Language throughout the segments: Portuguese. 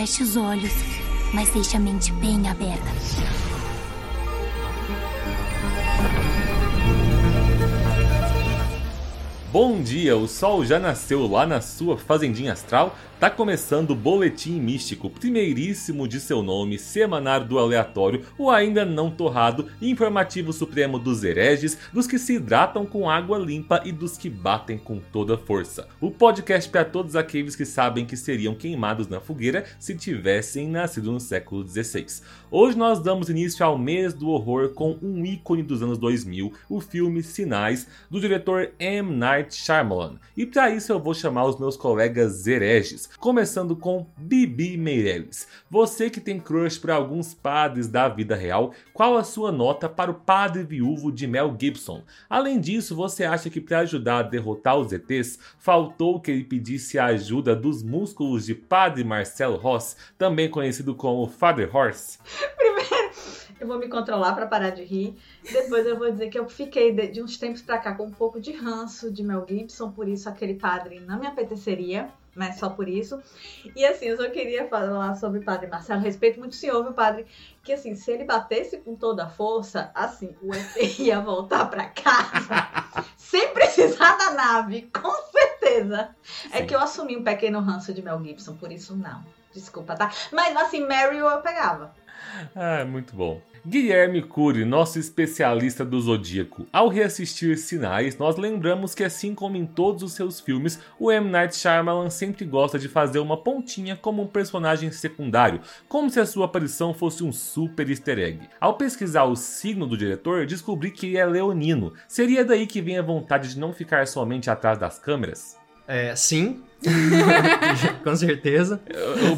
feche os olhos, mas deixe a mente bem aberta. Bom dia, o sol já nasceu lá na sua fazendinha astral Tá começando o Boletim Místico, primeiríssimo de seu nome, semanário do aleatório, o ainda não torrado, informativo supremo dos hereges, dos que se hidratam com água limpa e dos que batem com toda força. O podcast para todos aqueles que sabem que seriam queimados na fogueira se tivessem nascido no século XVI. Hoje nós damos início ao mês do horror com um ícone dos anos 2000, o filme Sinais, do diretor M. Night Shyamalan. E para isso eu vou chamar os meus colegas hereges começando com Bibi Meirelles. Você que tem crush por alguns padres da vida real, qual a sua nota para o padre viúvo de Mel Gibson? Além disso, você acha que para ajudar a derrotar os ETs, faltou que ele pedisse a ajuda dos músculos de padre Marcelo Ross, também conhecido como Father Horse? Primeiro, eu vou me controlar para parar de rir. Depois eu vou dizer que eu fiquei de, de uns tempos para cá com um pouco de ranço de Mel Gibson, por isso aquele padre não me apeteceria mas só por isso. E assim, eu só queria falar sobre o Padre Marcelo. Respeito muito o senhor, meu padre, que assim, se ele batesse com toda a força, assim, o ET ia voltar para casa sem precisar da nave, com certeza. É Sim. É que eu assumi um pequeno ranço de Mel Gibson, por isso não. Desculpa, tá? Mas assim, Meryl eu pegava. Ah, muito bom. Guilherme Cury, nosso especialista do Zodíaco. Ao reassistir Sinais, nós lembramos que assim como em todos os seus filmes, o M. Night Shyamalan sempre gosta de fazer uma pontinha como um personagem secundário, como se a sua aparição fosse um super easter egg. Ao pesquisar o signo do diretor, descobri que ele é leonino. Seria daí que vem a vontade de não ficar somente atrás das câmeras? É, sim, Com certeza.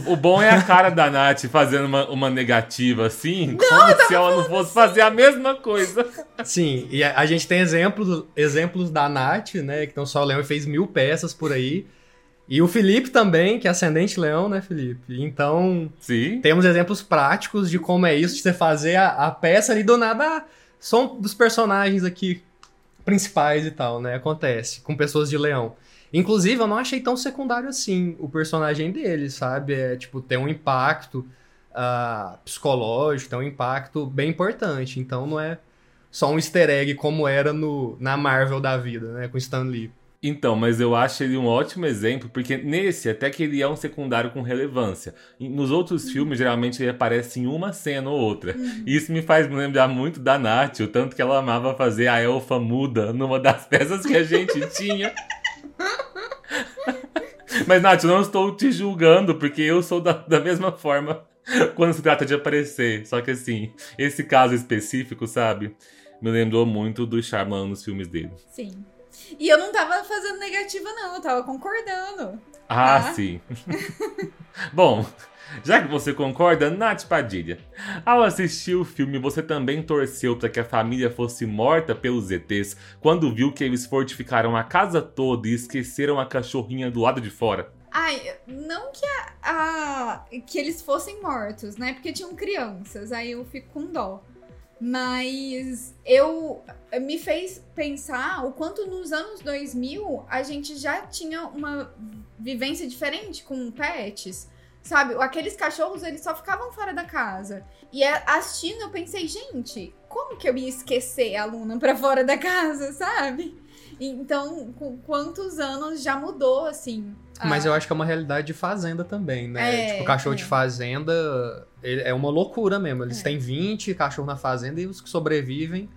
O, o, bom é a cara da Nath fazendo uma, uma negativa assim, não, como se ela não fosse fazer a mesma coisa. Sim, e a, a, gente tem exemplos, exemplos da Nath, né? Que então só o Leão fez mil peças por aí. E o Felipe também, que é ascendente leão, né, Felipe? Então, Sim. temos exemplos práticos de como é isso, de você fazer a, a peça ali do nada. São dos personagens aqui principais e tal, né? Acontece com pessoas de leão. Inclusive, eu não achei tão secundário assim o personagem dele, sabe? É, tipo, tem um impacto uh, psicológico, tem um impacto bem importante. Então, não é só um easter egg como era no, na Marvel da vida, né? Com Stan Lee. Então, mas eu acho ele um ótimo exemplo, porque nesse, até que ele é um secundário com relevância. Nos outros uhum. filmes, geralmente ele aparece em uma cena ou outra. Uhum. Isso me faz me lembrar muito da Nath, o tanto que ela amava fazer a elfa muda numa das peças que a gente tinha. Mas, Nath, eu não estou te julgando, porque eu sou da, da mesma forma quando se trata de aparecer. Só que, assim, esse caso específico, sabe? Me lembrou muito do Charman nos filmes dele. Sim. E eu não tava fazendo negativa, não, eu tava concordando. Ah, tá? sim. Bom, já que você concorda, Nath Padilha, ao assistir o filme você também torceu para que a família fosse morta pelos ETs quando viu que eles fortificaram a casa toda e esqueceram a cachorrinha do lado de fora? Ai, não que, a, a, que eles fossem mortos, né? Porque tinham crianças, aí eu fico com dó. Mas eu me fez pensar o quanto nos anos 2000 a gente já tinha uma vivência diferente com pets. Sabe, aqueles cachorros, eles só ficavam fora da casa. E assistindo, eu pensei, gente, como que eu ia esquecer a Luna pra fora da casa, sabe? Então, com quantos anos já mudou, assim. A... Mas eu acho que é uma realidade de fazenda também, né? É, tipo, cachorro é. de fazenda é uma loucura mesmo. Eles é. têm 20 cachorros na fazenda e os que sobrevivem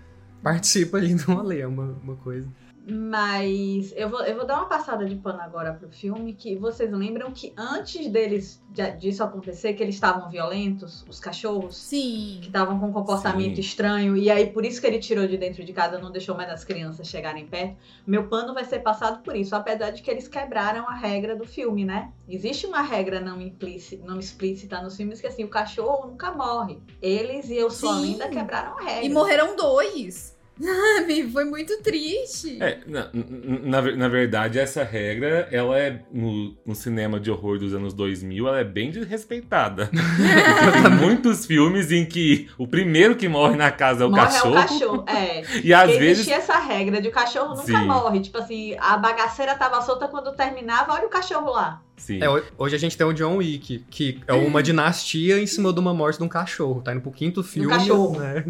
participam ali do rolê, é uma, uma coisa. Mas eu vou, eu vou dar uma passada de pano agora pro filme, que vocês lembram que antes deles disso acontecer, que eles estavam violentos, os cachorros? Sim. Que estavam com um comportamento Sim. estranho, e aí por isso que ele tirou de dentro de casa, não deixou mais as crianças chegarem perto. Meu pano vai ser passado por isso, apesar de que eles quebraram a regra do filme, né? Existe uma regra não implícita, não explícita nos filmes que assim, o cachorro nunca morre. Eles e eu sou Sim. linda quebraram a regra. E morreram dois. Sabe? Foi muito triste. É, na, na, na verdade, essa regra, ela é, no, no cinema de horror dos anos 2000, ela é bem desrespeitada. Porque tem muitos filmes em que o primeiro que morre na casa é o Morre cachorro. é o cachorro, é. E às Porque vezes... existia essa regra de o cachorro nunca Sim. morre. Tipo assim, a bagaceira tava solta quando terminava, olha o cachorro lá. Sim. É, ho- hoje a gente tem o John Wick, que é uma dinastia em cima de uma morte de um cachorro. Tá indo pro quinto filme. cachorro. né?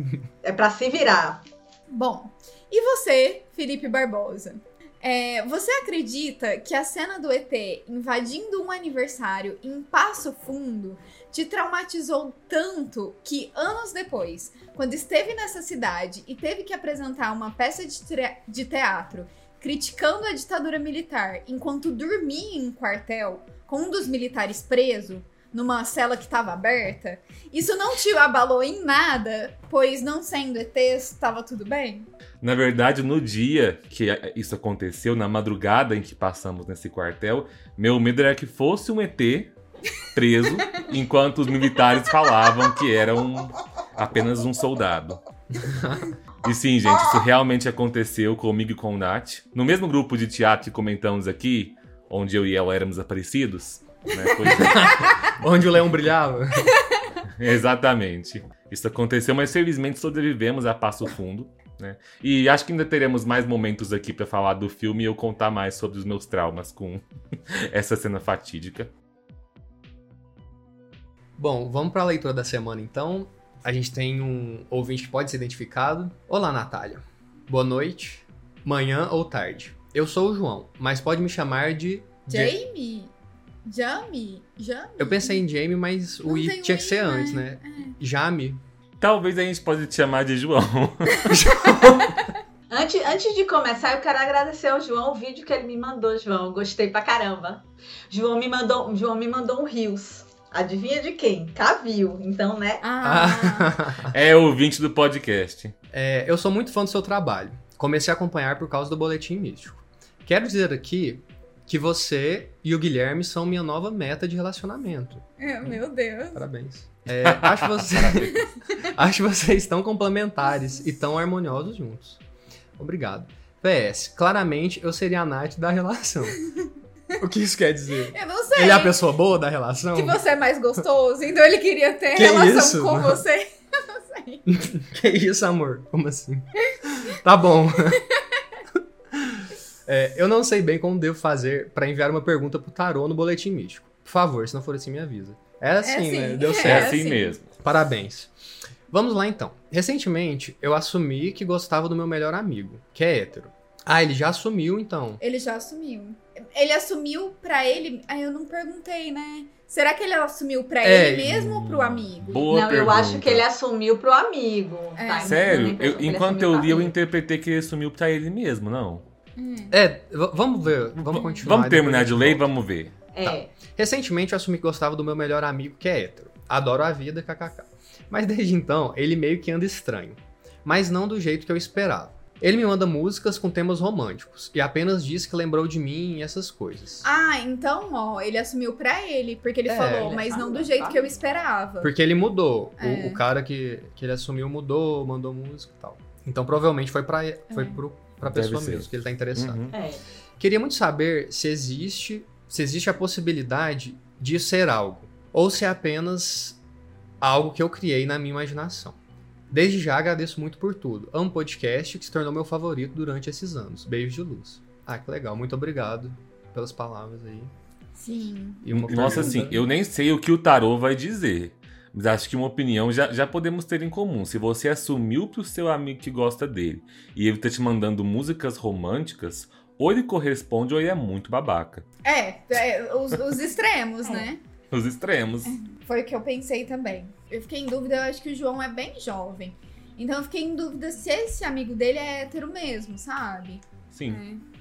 É pra se virar. Bom, e você, Felipe Barbosa? É, você acredita que a cena do ET invadindo um aniversário em Passo Fundo te traumatizou tanto que anos depois, quando esteve nessa cidade e teve que apresentar uma peça de, de teatro criticando a ditadura militar enquanto dormia em um quartel com um dos militares preso numa cela que estava aberta, isso não te abalou em nada, pois não sendo ET, estava tudo bem? Na verdade, no dia que isso aconteceu, na madrugada em que passamos nesse quartel, meu medo era que fosse um ET preso, enquanto os militares falavam que era um, apenas um soldado. E sim, gente, isso realmente aconteceu comigo e com o Nath. No mesmo grupo de teatro que comentamos aqui, onde eu e ela éramos aparecidos. Né? Pois é. Onde o leão brilhava. Exatamente. Isso aconteceu, mas felizmente sobrevivemos a Passo Fundo. Né? E acho que ainda teremos mais momentos aqui pra falar do filme e eu contar mais sobre os meus traumas com essa cena fatídica. Bom, vamos pra leitura da semana então. A gente tem um ouvinte que pode ser identificado. Olá, Natália. Boa noite, manhã ou tarde. Eu sou o João, mas pode me chamar de. Ja- Jamie? Jamie? Jamie? Eu pensei em Jamie, mas o Não I o tinha que I, ser né? antes, né? Jame. Talvez a gente pode te chamar de João. Antes, antes de começar, eu quero agradecer ao João o vídeo que ele me mandou, João. Gostei pra caramba. João me mandou, João me mandou um rios. Adivinha de quem? Cavil. Então, né? Ah, É ouvinte do podcast. É, eu sou muito fã do seu trabalho. Comecei a acompanhar por causa do Boletim Místico. Quero dizer aqui que você e o Guilherme são minha nova meta de relacionamento. é, meu Deus. Parabéns. É, acho, você... acho vocês tão complementares e tão harmoniosos juntos. Obrigado. PS, claramente eu seria a Nath da relação. O que isso quer dizer? Eu não sei. Ele é a pessoa boa da relação? Que você é mais gostoso, então ele queria ter Que relação isso? com você. Eu não sei. Que isso, amor? Como assim? Tá bom. É, eu não sei bem como devo fazer pra enviar uma pergunta pro tarô no boletim místico. Por favor, se não for assim, me avisa. É assim, assim, né? Deu é É certo. assim assim. mesmo. Parabéns. Vamos lá então. Recentemente, eu assumi que gostava do meu melhor amigo, que é hétero. Ah, ele já assumiu então. Ele já assumiu. Ele assumiu pra ele. Aí eu não perguntei, né? Será que ele assumiu pra É, ele mesmo ou pro amigo? Boa não, pergunta. eu acho que ele assumiu pro amigo. É. tá? Sério? Eu- enquanto assumiu eu li, eu interpretei que ele sumiu pra ele mesmo, não? É, vamos ver, vamos continuar. Vamos terminar de ler e vamos ver. É. Recentemente eu assumi que gostava do meu melhor amigo, que é hétero. Adoro a vida, kkk. Mas desde então, ele meio que anda estranho. Mas não do jeito que eu esperava. Ele me manda músicas com temas românticos e apenas diz que lembrou de mim e essas coisas. Ah, então, ó, ele assumiu pra ele, porque ele É, falou, ele mas não do jeito que eu esperava. Porque ele mudou. O- É. O, cara que, que ele assumiu mudou, mandou música e tal. Então provavelmente foi pra, foi É. pro, pra Deve pessoa ser. mesmo que ele tá interessado. Uhum. É. Queria muito saber se existe, se existe a possibilidade de ser algo, ou se é apenas algo que eu criei na minha imaginação. Desde já agradeço muito por tudo. Amo podcast que se tornou meu favorito durante esses anos. Beijos de luz. Ah, que legal. Muito obrigado pelas palavras aí. Sim. E uma Nossa, pergunta- assim, eu nem sei o que o tarô vai dizer. Mas acho que uma opinião já, já podemos ter em comum. Se você assumiu pro seu amigo que gosta dele e ele tá te mandando músicas românticas, ou ele corresponde ou ele é muito babaca. É, é, os, os extremos, É. né? Os extremos. Foi o que eu pensei também. Eu fiquei em dúvida, eu acho que o João é bem jovem. Então eu fiquei em dúvida se esse amigo dele é hétero mesmo, sabe? Sim. É.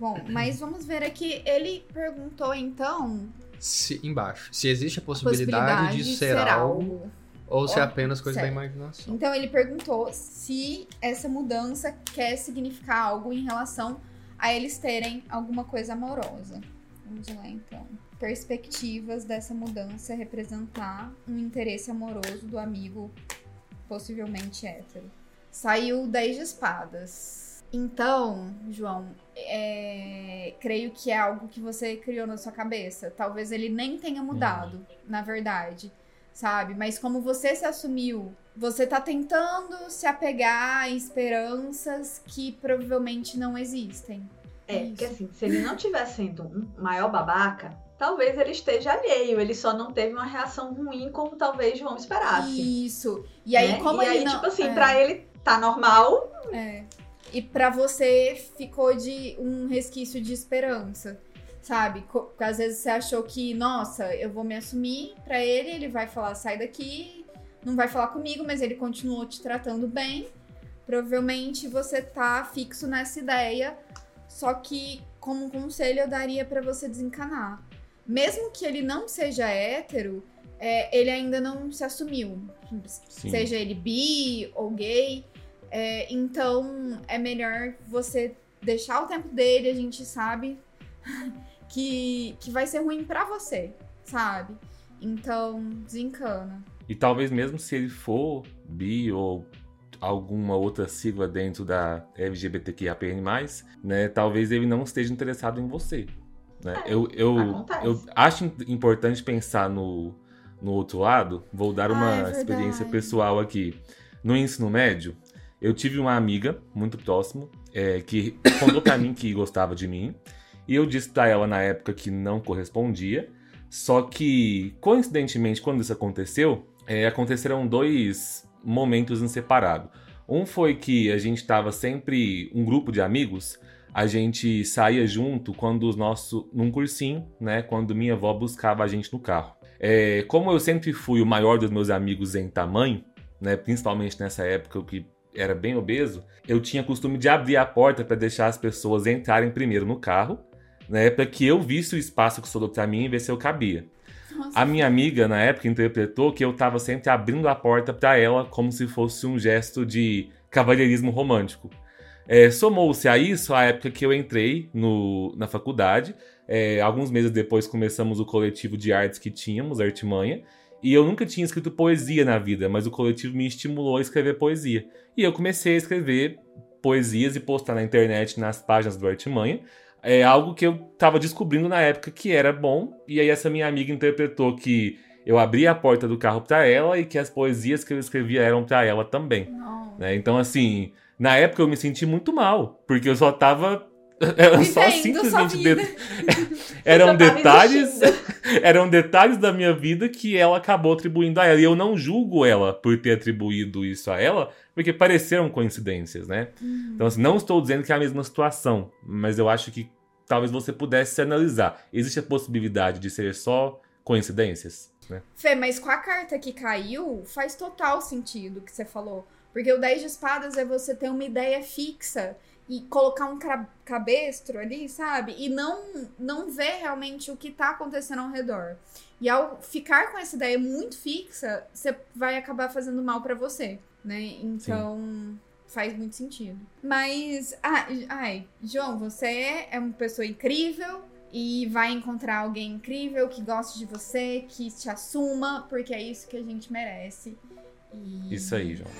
Bom, mas vamos ver aqui. Ele perguntou então Se, embaixo. Se existe a a possibilidade, de, ser, algo, ou se é apenas coisa certo. da imaginação. Então ele perguntou se essa mudança quer significar algo em relação a eles terem alguma coisa amorosa. Vamos lá então. Perspectivas dessa mudança representar um interesse amoroso do amigo possivelmente hétero. saiu 10 de espadas. Então, João, é, creio que é algo que você criou na sua cabeça. Talvez ele nem tenha mudado, na verdade, sabe? Mas como você se assumiu, você tá tentando se apegar a esperanças que provavelmente não existem. É, Isso. porque assim, se ele não tivesse sendo um maior babaca, talvez ele esteja alheio. Ele só não teve uma reação ruim como talvez João esperasse. Isso. E aí, né? como e ele aí, não... tipo assim, é. pra ele tá normal, É. E pra você ficou de um resquício de esperança, sabe? Porque às vezes você achou que, nossa, eu vou me assumir pra ele, ele vai falar, sai daqui, não vai falar comigo, mas ele continuou te tratando bem. Provavelmente você tá fixo nessa ideia, só que como um conselho eu daria pra você desencanar. Mesmo que ele não seja hétero, é, ele ainda não se assumiu. Sim. Seja ele bi ou gay. É, então é melhor você deixar o tempo dele, a gente sabe que, que vai ser ruim pra você, sabe? Então, desencana. E talvez mesmo se ele for bi ou alguma outra sigla dentro da LGBTQIAPN+, né, talvez ele não esteja interessado em você. Né? É, eu, eu, acontece. eu acho im- importante pensar no, no outro lado. Vou dar Ah, uma é verdade. experiência pessoal aqui. No ensino médio, eu tive uma amiga muito próximo é, que contou pra mim que gostava de mim. E eu disse pra ela na época que não correspondia. Só que, coincidentemente, quando isso aconteceu, é, aconteceram dois momentos em separado. Um foi que a gente tava sempre, um grupo de amigos, a gente saía junto quando os nossos, num cursinho, né, quando minha avó buscava a gente no carro. É, como eu sempre fui o maior dos meus amigos em tamanho, né, principalmente nessa época que era bem obeso, eu tinha costume de abrir a porta para deixar as pessoas entrarem primeiro no carro, né, para que eu visse o espaço que sobrou para mim e ver se eu cabia. Nossa, A minha amiga, na época, interpretou que eu tava sempre abrindo a porta pra ela como se fosse um gesto de cavalheirismo romântico. É, Somou-se a isso a época que eu entrei no, na faculdade. É, alguns meses depois começamos o coletivo de artes que tínhamos, Artimanha. E eu nunca tinha escrito poesia na vida, mas o coletivo me estimulou a escrever poesia. E eu comecei a escrever poesias e postar na internet, nas páginas do Artimanha é algo que eu tava descobrindo na época que era bom, e aí essa minha amiga interpretou que eu abria a porta do carro pra ela e que as poesias que eu escrevia eram pra ela também, né? Então assim, na época eu me senti muito mal, porque eu só tava era só simplesmente eram detalhes eram detalhes da minha vida que ela acabou atribuindo a ela. E eu não julgo ela por ter atribuído isso a ela, porque pareceram coincidências, né? Então, assim, não estou dizendo que é a mesma situação, mas eu acho que talvez você pudesse se analisar. Existe a possibilidade de ser só coincidências? Né? Fê, mas com a carta que caiu, faz total sentido o que você falou. Porque o 10 de espadas é você ter uma ideia fixa e colocar um cabestro ali, sabe? E não, não ver realmente o que tá acontecendo ao redor. E ao ficar com essa ideia muito fixa, você vai acabar fazendo mal pra você, né? Então, faz muito sentido. Mas, ah, ai, João, você é uma pessoa incrível e vai encontrar alguém incrível que goste de você, que te assuma, porque é isso que a gente merece. E... Isso aí, João.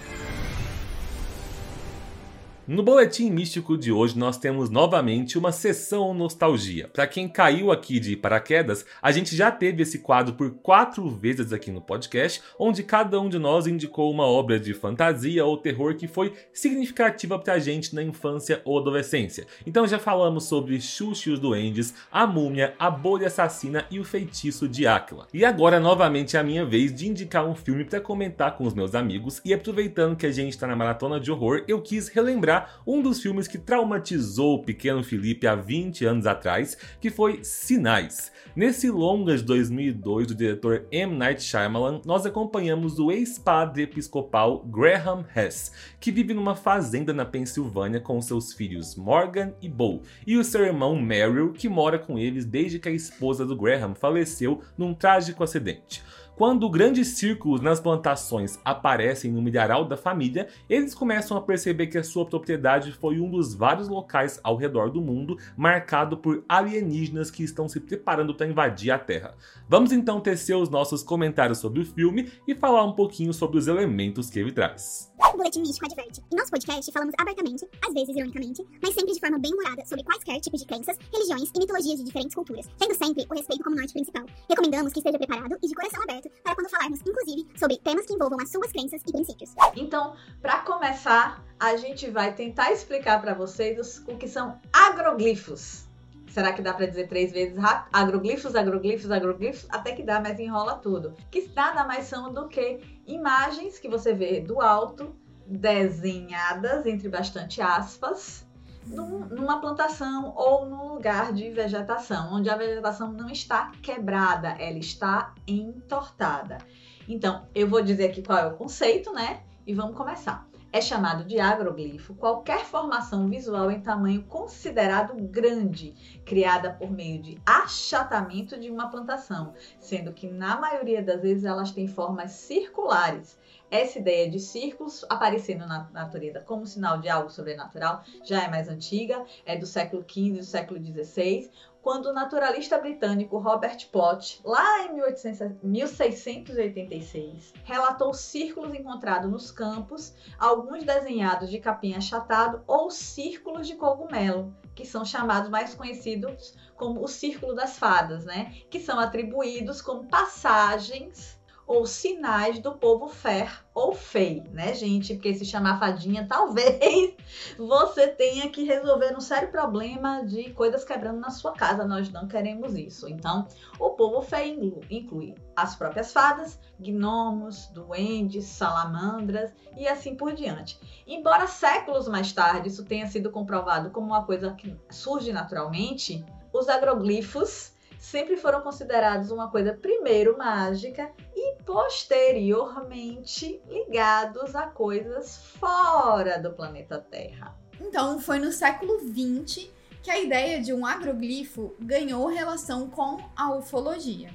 No boletim místico de hoje nós temos novamente uma sessão nostalgia. Para quem caiu aqui de paraquedas, a gente já teve esse quadro por quatro vezes aqui no podcast, onde cada um de nós indicou uma obra de fantasia ou terror que foi significativa pra gente na infância ou adolescência. Então já falamos sobre Xuxa e os Duendes, a Múmia, a Bolha Assassina e o Feitiço de Áquila. E agora novamente é a minha vez de indicar um filme para comentar com os meus amigos e aproveitando que a gente tá na maratona de horror, eu quis relembrar um dos filmes que traumatizou o pequeno Felipe há 20 anos atrás, que foi Sinais. Nesse longa de 2002 do diretor M. Night Shyamalan, nós acompanhamos o ex-padre episcopal Graham Hess, que vive numa fazenda na Pensilvânia com seus filhos Morgan e Bo, e o seu irmão Meryl, que mora com eles desde que a esposa do Graham faleceu num trágico acidente. Quando grandes círculos nas plantações aparecem no milharal da família, eles começam a perceber que a sua propriedade foi um dos vários locais ao redor do mundo marcado por alienígenas que estão se preparando para invadir a Terra. Vamos então tecer os nossos comentários sobre o filme e falar um pouquinho sobre os elementos que ele traz. Boletim Místico adverte. Em nosso podcast, falamos abertamente, às vezes ironicamente, mas sempre de forma bem humorada, sobre quaisquer tipos de crenças, religiões e mitologias de diferentes culturas, tendo sempre o respeito como norte principal. Recomendamos que esteja preparado e de coração aberto para quando falarmos, inclusive, sobre temas que envolvam as suas crenças e princípios. Então, para começar, a gente vai tentar explicar para vocês o que são agroglifos. Será que dá para dizer três vezes rápido? Agroglifos, agroglifos, agroglifos? Até que dá, mas enrola tudo. Que nada mais são do que imagens que você vê do alto, desenhadas, entre bastante aspas, num- numa plantação ou num lugar de vegetação, onde a vegetação não está quebrada, ela está entortada. Então, eu vou dizer aqui qual é o conceito, né? E vamos começar. É chamado de agroglifo qualquer formação visual em tamanho considerado grande, criada por meio de achatamento de uma plantação, sendo que na maioria das vezes elas têm formas circulares. Essa ideia de círculos aparecendo na natureza como sinal de algo sobrenatural já é mais antiga, é do século XV do século XVI, quando o naturalista britânico Robert Plot, lá em 1800 1686, relatou círculos encontrados nos campos, alguns desenhados de capim achatado ou círculos de cogumelo, que são chamados mais conhecidos como o círculo das fadas, né? Que são atribuídos como passagens ou sinais do povo Fer ou Fei, né, gente? Porque se chamar fadinha, talvez você tenha que resolver um sério problema de coisas quebrando na sua casa. Nós não queremos isso. Então, o povo inclu- inclui as próprias fadas, gnomos, duendes, salamandras e assim por diante. Embora séculos mais tarde isso tenha sido comprovado como uma coisa que surge naturalmente, os agroglifos sempre foram considerados uma coisa primeiro mágica posteriormente ligados a coisas fora do planeta Terra. Então, foi no século XX que a ideia de um agroglifo ganhou relação com a ufologia.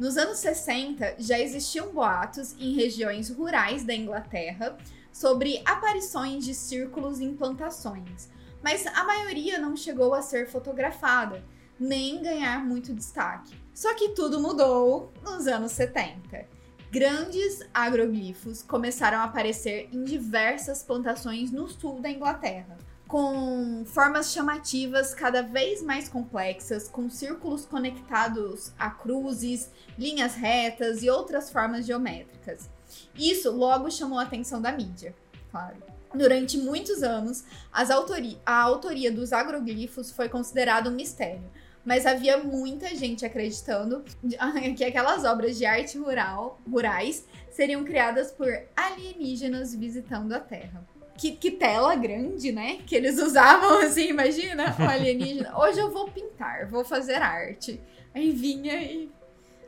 Nos anos 60, já existiam boatos em regiões rurais da Inglaterra sobre aparições de círculos em plantações, mas a maioria não chegou a ser fotografada, nem ganhar muito destaque. Só que tudo mudou nos anos 70. Grandes agroglifos começaram a aparecer em diversas plantações no sul da Inglaterra, com formas chamativas cada vez mais complexas, com círculos conectados a cruzes, linhas retas e outras formas geométricas. Isso logo chamou a atenção da mídia, claro. Durante muitos anos, a autoria dos agroglifos foi considerada um mistério, mas havia muita gente acreditando que aquelas obras de arte rural, rurais seriam criadas por alienígenas visitando a Terra. Que, que tela grande, né? Que eles usavam assim, imagina? O alienígena. Hoje eu vou pintar, vou fazer arte. Aí vinha e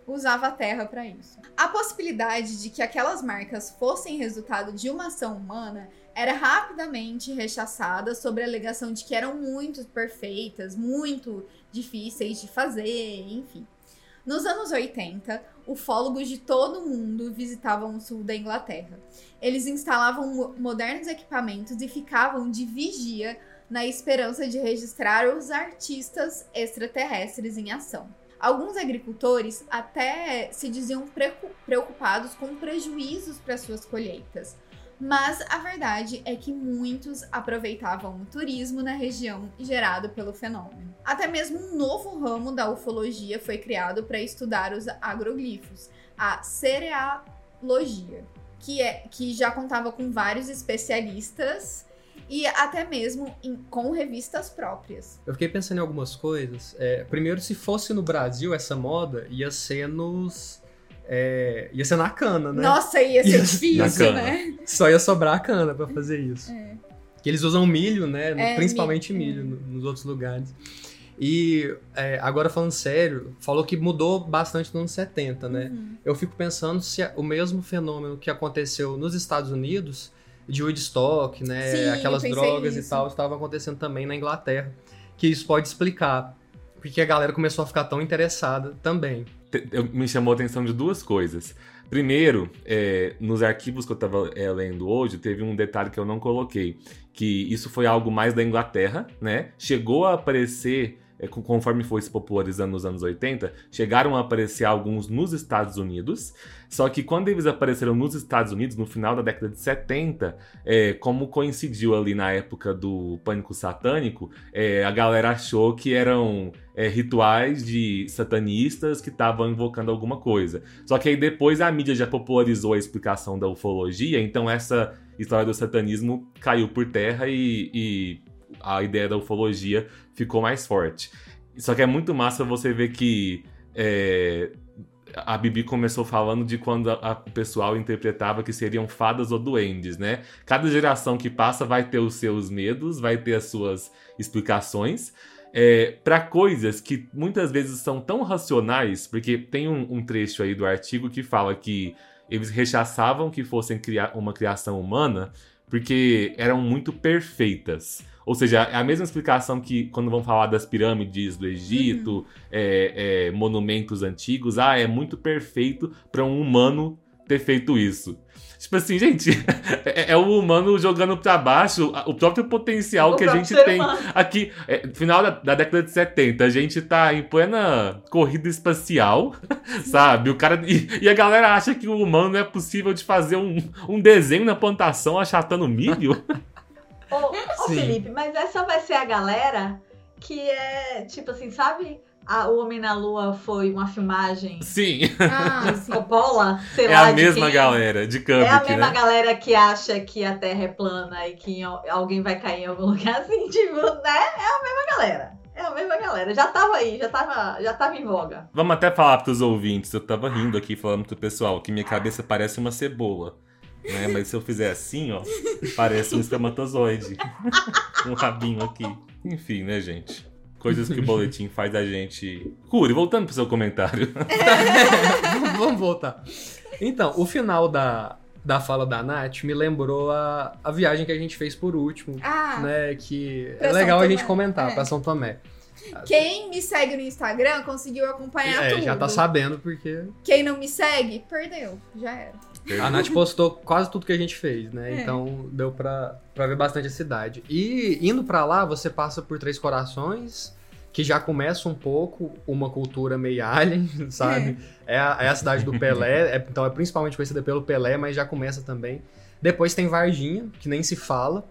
usava a Terra para isso. A possibilidade de que aquelas marcas fossem resultado de uma ação humana era rapidamente rechaçada sobre a alegação de que eram muito perfeitas, muito difíceis de fazer, enfim. Nos anos 80, ufólogos de todo o mundo visitavam o sul da Inglaterra. Eles instalavam mo- modernos equipamentos e ficavam de vigia na esperança de registrar os artistas extraterrestres em ação. Alguns agricultores até se diziam preocupados com prejuízos para suas colheitas. Mas a verdade é que muitos aproveitavam o turismo na região gerado pelo fenômeno. Até mesmo um novo ramo da ufologia foi criado para estudar os agroglifos, a cerealogia, que, é, que já contava com vários especialistas e até mesmo em- com revistas próprias. Eu fiquei pensando em algumas coisas. É, primeiro, se fosse no Brasil essa moda, ia ser nos. é, ia ser na cana, né? Nossa, ia ser Isso, difícil, né? Só ia sobrar a cana pra fazer isso. É. Que eles usam milho, né? É, Principalmente milho. milho, no- nos outros lugares. E é, agora falando sério, falou que mudou bastante nos anos 70, né? Uhum. Eu fico pensando se o mesmo fenômeno que aconteceu nos Estados Unidos, de Woodstock, né? Sim, aquelas drogas e isso. tal, estava acontecendo também na Inglaterra. Que isso pode explicar. Porque a galera começou a ficar tão interessada também. Me chamou a atenção de duas coisas. Primeiro, é, nos arquivos que eu estava lendo hoje, teve um detalhe que eu não coloquei. Que isso foi algo mais da Inglaterra, né? Chegou a aparecer é, conforme foi se popularizando nos anos 80, chegaram a aparecer alguns nos Estados Unidos. Só que quando eles apareceram nos Estados Unidos, no final da década de 70, é, como coincidiu ali na época do Pânico Satânico, é, a galera achou que eram é, rituais de satanistas que estavam invocando alguma coisa. Só que aí depois a mídia já popularizou a explicação da ufologia, então essa história do satanismo caiu por terra e, e a ideia da ufologia ficou mais forte. Só que é muito massa você ver que é, a Bibi começou falando de quando a- o pessoal interpretava que seriam fadas ou duendes, né? Cada geração que passa vai ter os seus medos, vai ter as suas explicações. É, para coisas que muitas vezes são tão racionais, porque tem um, um trecho aí do artigo que fala que eles rechaçavam que fossem criar uma criação humana porque eram muito perfeitas. Ou seja, é a mesma explicação que quando vão falar das pirâmides do Egito, é, é, monumentos antigos, ah, é muito perfeito para um humano ter feito isso. Tipo assim, gente, é, é o humano jogando pra baixo o próprio potencial O que a gente tem humano. aqui. É, final da, da década de 70, a gente tá em plena corrida espacial, sabe? O cara. E, e a galera acha que o humano é possível de fazer um, um desenho na plantação achatando milho. Ô, ô. Felipe, mas essa vai ser a galera que é, tipo assim, sabe? A, o Homem na Lua foi uma filmagem Sim, Ah. Coppola, sei é lá a de mesma quem. galera de É a mesma né? galera que acha que a Terra é plana e que al- alguém vai cair em algum lugar assim, tipo, né? É a mesma galera. É a mesma galera. Já tava aí, já tava, já tava em voga. Vamos até falar pros ouvintes, eu tava rindo aqui falando pro pessoal que minha cabeça parece uma cebola. Né? Mas se eu fizer assim, ó, parece um espermatozoide. um rabinho aqui. Enfim, né, gente? Coisas que o boletim faz a gente. Curi, voltando pro seu comentário. Vamos- Vamos voltar. Então, o final da, da fala da Nath me lembrou a, a viagem que a gente fez por último, Ah, né? Que é legal a gente Tomé. comentar, É. pra São Tomé. quem me segue no Instagram conseguiu acompanhar É, tudo. já tá sabendo porque Quem não me segue, perdeu. Já era. a Nath postou quase tudo que a gente fez, né? É. Então deu pra, pra ver bastante a cidade. E indo pra lá, você passa por Três Corações, que já começa um pouco uma cultura meio alien, sabe? É, a, é a cidade do Pelé, é- então é principalmente conhecida pelo Pelé, mas já começa também. Depois tem Varginha, que nem se fala,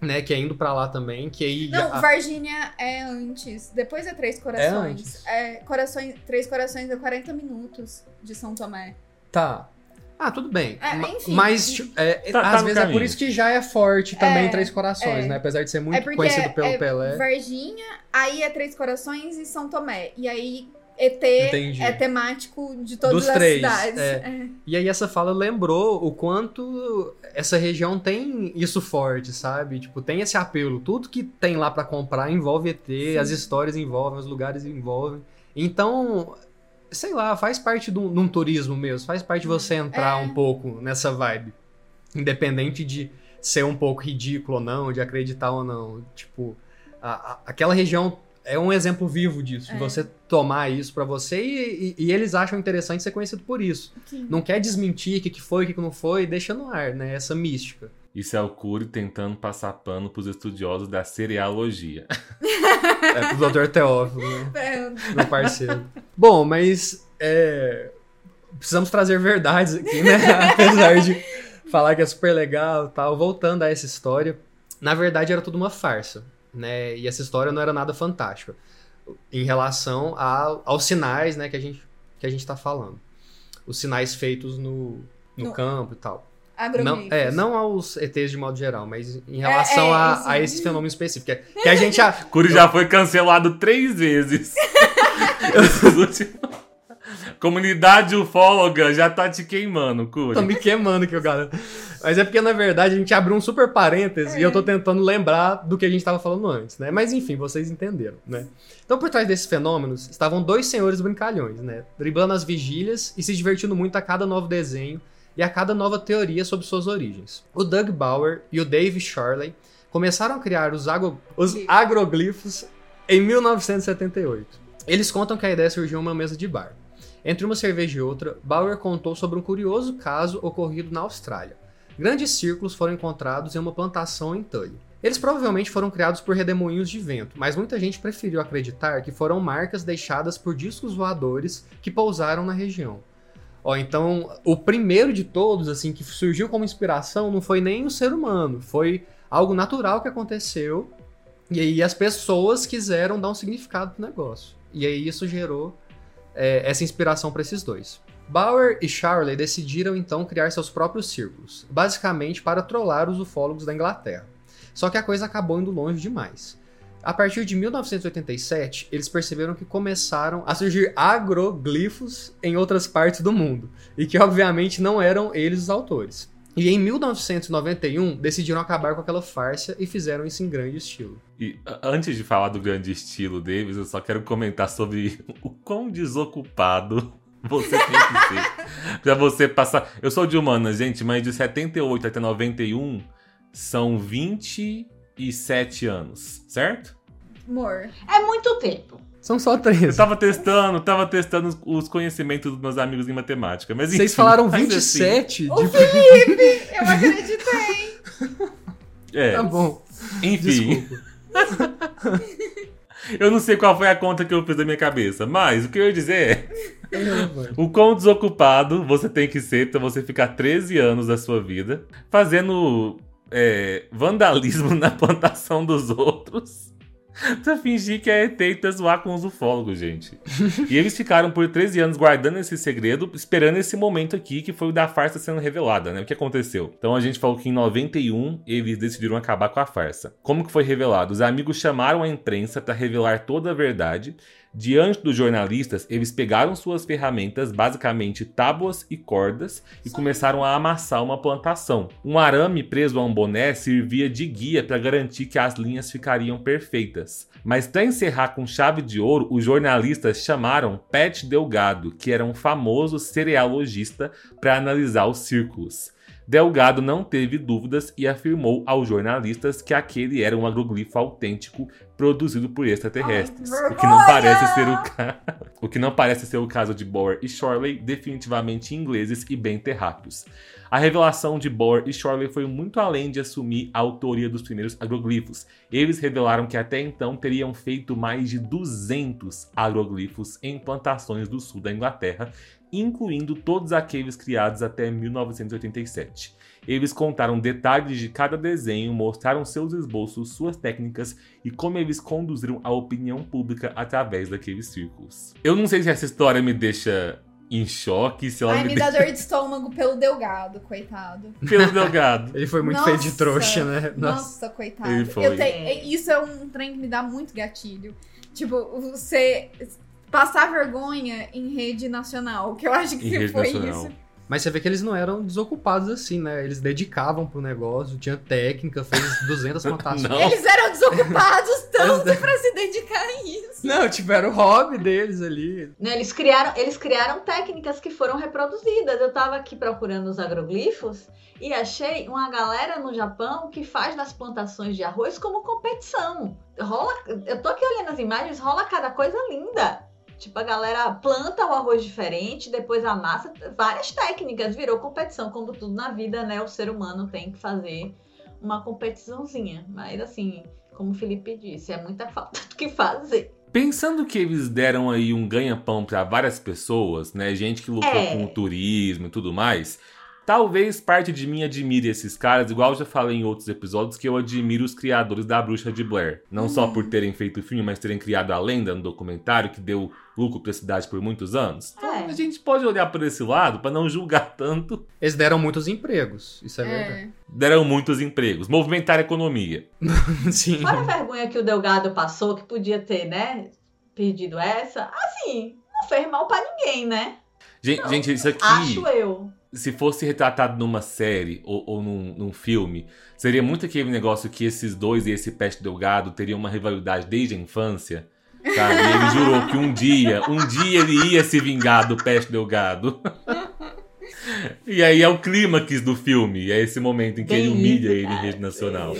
né? Que é indo pra lá também, que aí... Não, a- Varginha é antes. Depois é Três Corações. antes? É, corações, Três Corações é 40 minutos de São Tomé. Tá. Ah, tudo bem. É, Ma- enfim. Mas, tipo, é, Tá- tá às no vezes é por caminho. isso que já é forte também É, Três Corações, é. né? Apesar de ser é muito porque conhecido pelo é Pelé. Varginha, aí é Três Corações e São Tomé. E aí ET Entendi. é temático de todas Dos as três, cidades. é. É. E aí essa fala lembrou o quanto essa região tem isso forte, sabe? Tipo, tem esse apelo. Tudo que tem lá pra comprar envolve ET, Sim. as histórias envolvem, os lugares envolvem. Então, sei lá, faz parte de um, de turismo mesmo. Faz parte de você entrar É. um pouco nessa vibe. Independente de ser um pouco ridículo ou não, de acreditar ou não. Tipo, a- a- aquela região é um exemplo vivo disso. De É. você tomar isso pra você e, e- e eles acham interessante ser conhecido por isso. Sim. Não quer desmentir o que, que foi, o que, que não foi, deixa no ar, né? Essa mística. Isso é o Cury tentando passar pano pros estudiosos da cerealogia. É pro Dr. Teófilo, né? É, Meu parceiro. Bom, mas é, precisamos trazer verdades aqui, né? Apesar de falar que é super legal e tal. Voltando a essa história, na verdade era tudo uma farsa, né? E essa história não era nada fantástica em relação a- aos sinais, né, que a gente que a gente tá falando. Os sinais feitos no, no No- campo e tal. Não, é, não aos ETs de modo geral, mas em relação é, a, isso. a esse fenômeno específico. Que, é- que a gente. a- Cury já foi cancelado três vezes. Comunidade ufóloga já tá te queimando, Cury. Tô me queimando aqui, galera. Mas é porque, na verdade, a gente abriu um super parêntese e eu tô tentando lembrar do que a gente tava falando antes, né? Mas enfim, vocês entenderam, né? Então, por trás desses fenômenos, estavam dois senhores brincalhões, né? Driblando as vigílias e se divertindo muito a cada novo desenho e a cada nova teoria sobre suas origens. O Doug Bauer e o Dave Shirley começaram a criar os, ago- os agroglifos em 1978. Eles contam que a ideia surgiu em uma mesa de bar. Entre uma cerveja e outra, Bauer contou sobre um curioso caso ocorrido na Austrália. Grandes círculos foram encontrados em uma plantação em Tully. Eles provavelmente foram criados por redemoinhos de vento, mas muita gente preferiu acreditar que foram marcas deixadas por discos voadores que pousaram na região. Ó, então, o primeiro de todos, assim, que surgiu como inspiração não foi nem o ser humano, foi algo natural que aconteceu e aí as pessoas quiseram dar um significado pro negócio. E aí isso gerou é, essa inspiração para esses dois. Bauer e Charley decidiram então criar seus próprios círculos, basicamente para trollar os ufólogos da Inglaterra. Só que a coisa acabou indo longe demais. A partir de 1987, eles perceberam que começaram a surgir agroglifos em outras partes do mundo, e que obviamente não eram eles os autores. E em 1991, decidiram acabar com aquela farsa e fizeram isso em grande estilo. E antes de falar do grande estilo deles, eu só quero comentar sobre o quão desocupado você tem que ser. pra você passar. Eu sou de humanas, gente, mas de 78 até 91 são 27 anos, certo? Amor. É muito tempo. São só Eu 13. tava testando, tava testando os- os conhecimentos dos meus amigos em matemática. Mas, Vocês enfim, falaram mas 27? O De... Felipe! Eu acreditei! Assim, é, Tá bom. enfim. Eu não sei qual foi a conta que eu fiz da minha cabeça, mas o que eu ia dizer é o quão desocupado você tem que ser pra você ficar 13 anos da sua vida fazendo é, vandalismo na plantação dos outros pra fingir que é ET e pra zoar com os ufólogos, gente. E eles ficaram por 13 anos guardando esse segredo, esperando esse momento aqui, que foi o da farsa sendo revelada, né? O que aconteceu? Então a gente falou que em 91 eles decidiram acabar com a farsa. Como que foi revelado? Os amigos chamaram a imprensa pra revelar toda a verdade. Diante dos jornalistas, eles pegaram suas ferramentas, basicamente tábuas e cordas, e começaram a amassar uma plantação. Um arame preso a um boné servia de guia para garantir que as linhas ficariam perfeitas. Mas para encerrar com chave de ouro, os jornalistas chamaram Pat Delgado, que era um famoso cerealogista, para analisar os círculos. Delgado não teve dúvidas e afirmou aos jornalistas que aquele era um agroglifo autêntico produzido por extraterrestres. Ai, o que não parece ser o ca... o que não parece ser o caso de Boer e Shorley, definitivamente ingleses e bem terráqueos. A revelação de Boer e Shorley foi muito além de assumir a autoria dos primeiros agroglifos. Eles revelaram que até então teriam feito mais de 200 agroglifos em plantações do sul da Inglaterra, incluindo todos aqueles criados até 1987. Eles contaram detalhes de cada desenho, mostraram seus esboços, suas técnicas e como eles conduziram a opinião pública através daqueles círculos. Eu não sei se essa história me deixa em choque, se ela Ai, me, me deixa dá dor de estômago pelo Delgado, coitado. pelo delgado. Ele foi muito Nossa. feio de trouxa, né? Nossa, coitado. Ele foi. Eu tenho- isso é um trem que me dá muito gatilho. Tipo, você passar vergonha em rede nacional, que eu acho que Em foi nacional. isso. Mas você vê que eles não eram desocupados assim, né? Eles dedicavam pro negócio, tinha técnica, fez 200 plantações. Não. Eles eram desocupados tanto pra se dedicar a isso. Não, tipo, era o hobby deles ali. Né, Eles criaram, eles criaram técnicas que foram reproduzidas. Eu tava aqui procurando os agroglifos e achei uma galera no Japão que faz das plantações de arroz como competição. Rola, eu tô aqui olhando as imagens, rola cada coisa linda. Tipo, a galera planta o arroz diferente, depois amassa, várias técnicas, virou competição, como tudo na vida, né? O ser humano tem que fazer uma competiçãozinha. Mas assim, como o Felipe disse, é muita falta do que fazer. Pensando que eles deram aí um ganha-pão pra várias pessoas, né? Gente que lucrou É. com o turismo e tudo mais. Talvez parte de mim admire esses caras, igual eu já falei em outros episódios, que eu admiro os criadores da Bruxa de Blair. Não só por terem feito o filme, mas terem criado a lenda no documentário que deu lucro pra cidade por muitos anos. Então É. a gente pode olhar por esse lado pra não julgar tanto. Eles deram muitos empregos, isso é, verdade. Deram muitos empregos, movimentaram a economia. Sim. Olha a vergonha que o Delgado passou, que podia ter, né? Pedido essa. Assim, não fez mal pra ninguém, né? Gente, Não, gente, isso aqui. Acho eu. se fosse retratado numa série ou, ou num, num filme, seria muito aquele negócio que esses dois e esse Peste Delgado teriam uma rivalidade desde a infância. Sabe? E ele jurou que um dia, um dia ele ia se vingar do Peste Delgado. E aí é o clímax do filme, é esse momento em que ele humilha isso, ele em rede nacional.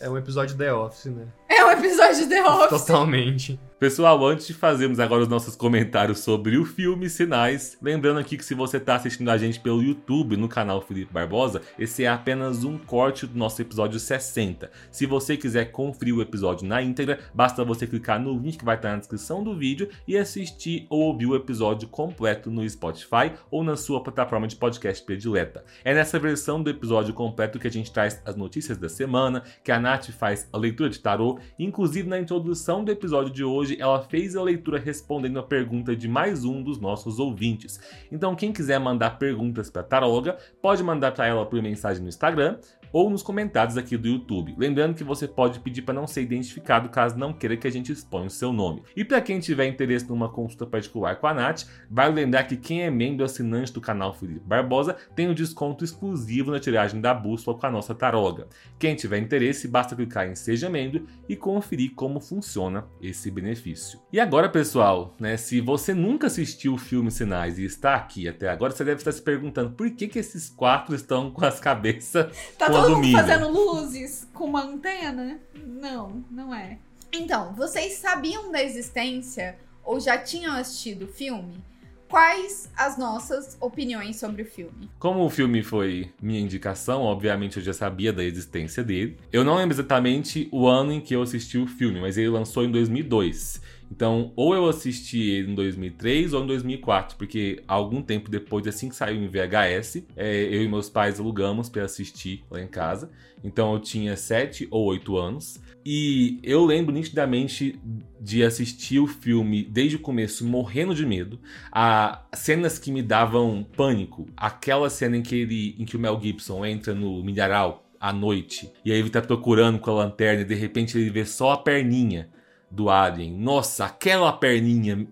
É um episódio The Office, né? É um episódio de The Office. Totalmente. Pessoal, antes de fazermos agora os nossos comentários sobre o filme Sinais, lembrando aqui que se você está assistindo a gente pelo YouTube no canal Felipe Barbosa, esse é apenas um corte do nosso episódio 60. Se você quiser conferir o episódio na íntegra, basta você clicar no link que vai estar na descrição do vídeo e assistir ou ouvir o episódio completo no Spotify ou na sua plataforma de podcast predileta. É nessa versão do episódio completo que a gente traz as notícias da semana, que a Nath faz a leitura de tarô, inclusive na introdução do episódio de hoje ela fez a leitura respondendo a pergunta de mais um dos nossos ouvintes. Então, quem quiser mandar perguntas para a taróloga, pode mandar para ela por mensagem no Instagram ou nos comentários aqui do YouTube. Lembrando que você pode pedir para não ser identificado caso não queira que a gente exponha o seu nome. E para quem tiver interesse numa consulta particular com a Nath, vale lembrar que quem é membro assinante do canal Felipe Barbosa tem um desconto exclusivo na tiragem da bússola com a nossa taroga. Quem tiver interesse, basta clicar em Seja Membro e conferir como funciona esse benefício. E agora, pessoal, né, se você nunca assistiu o filme Sinais e está aqui até agora, você deve estar se perguntando por que, que esses quatro estão com as cabeças Tá todo mundo fazendo luzes com uma antena? Não, não é. Então, vocês sabiam da existência ou já tinham assistido o filme? Quais as nossas opiniões sobre o filme? Como o filme foi minha indicação, obviamente eu já sabia da existência dele. Eu não lembro exatamente o ano em que eu assisti o filme, mas ele lançou em 2002. Então, ou eu assisti ele em 2003 ou em 2004, porque algum tempo depois, assim que saiu em VHS, é, eu e meus pais alugamos para assistir lá em casa. Então, eu tinha 7 ou 8 anos. E eu lembro nitidamente de assistir o filme desde o começo morrendo de medo. Há cenas que me davam pânico. Aquela cena em que, ele, em que o Mel Gibson entra no milharal à noite e aí ele tá procurando com a lanterna e de repente ele vê só a perninha do Alien. Nossa, aquela perninha.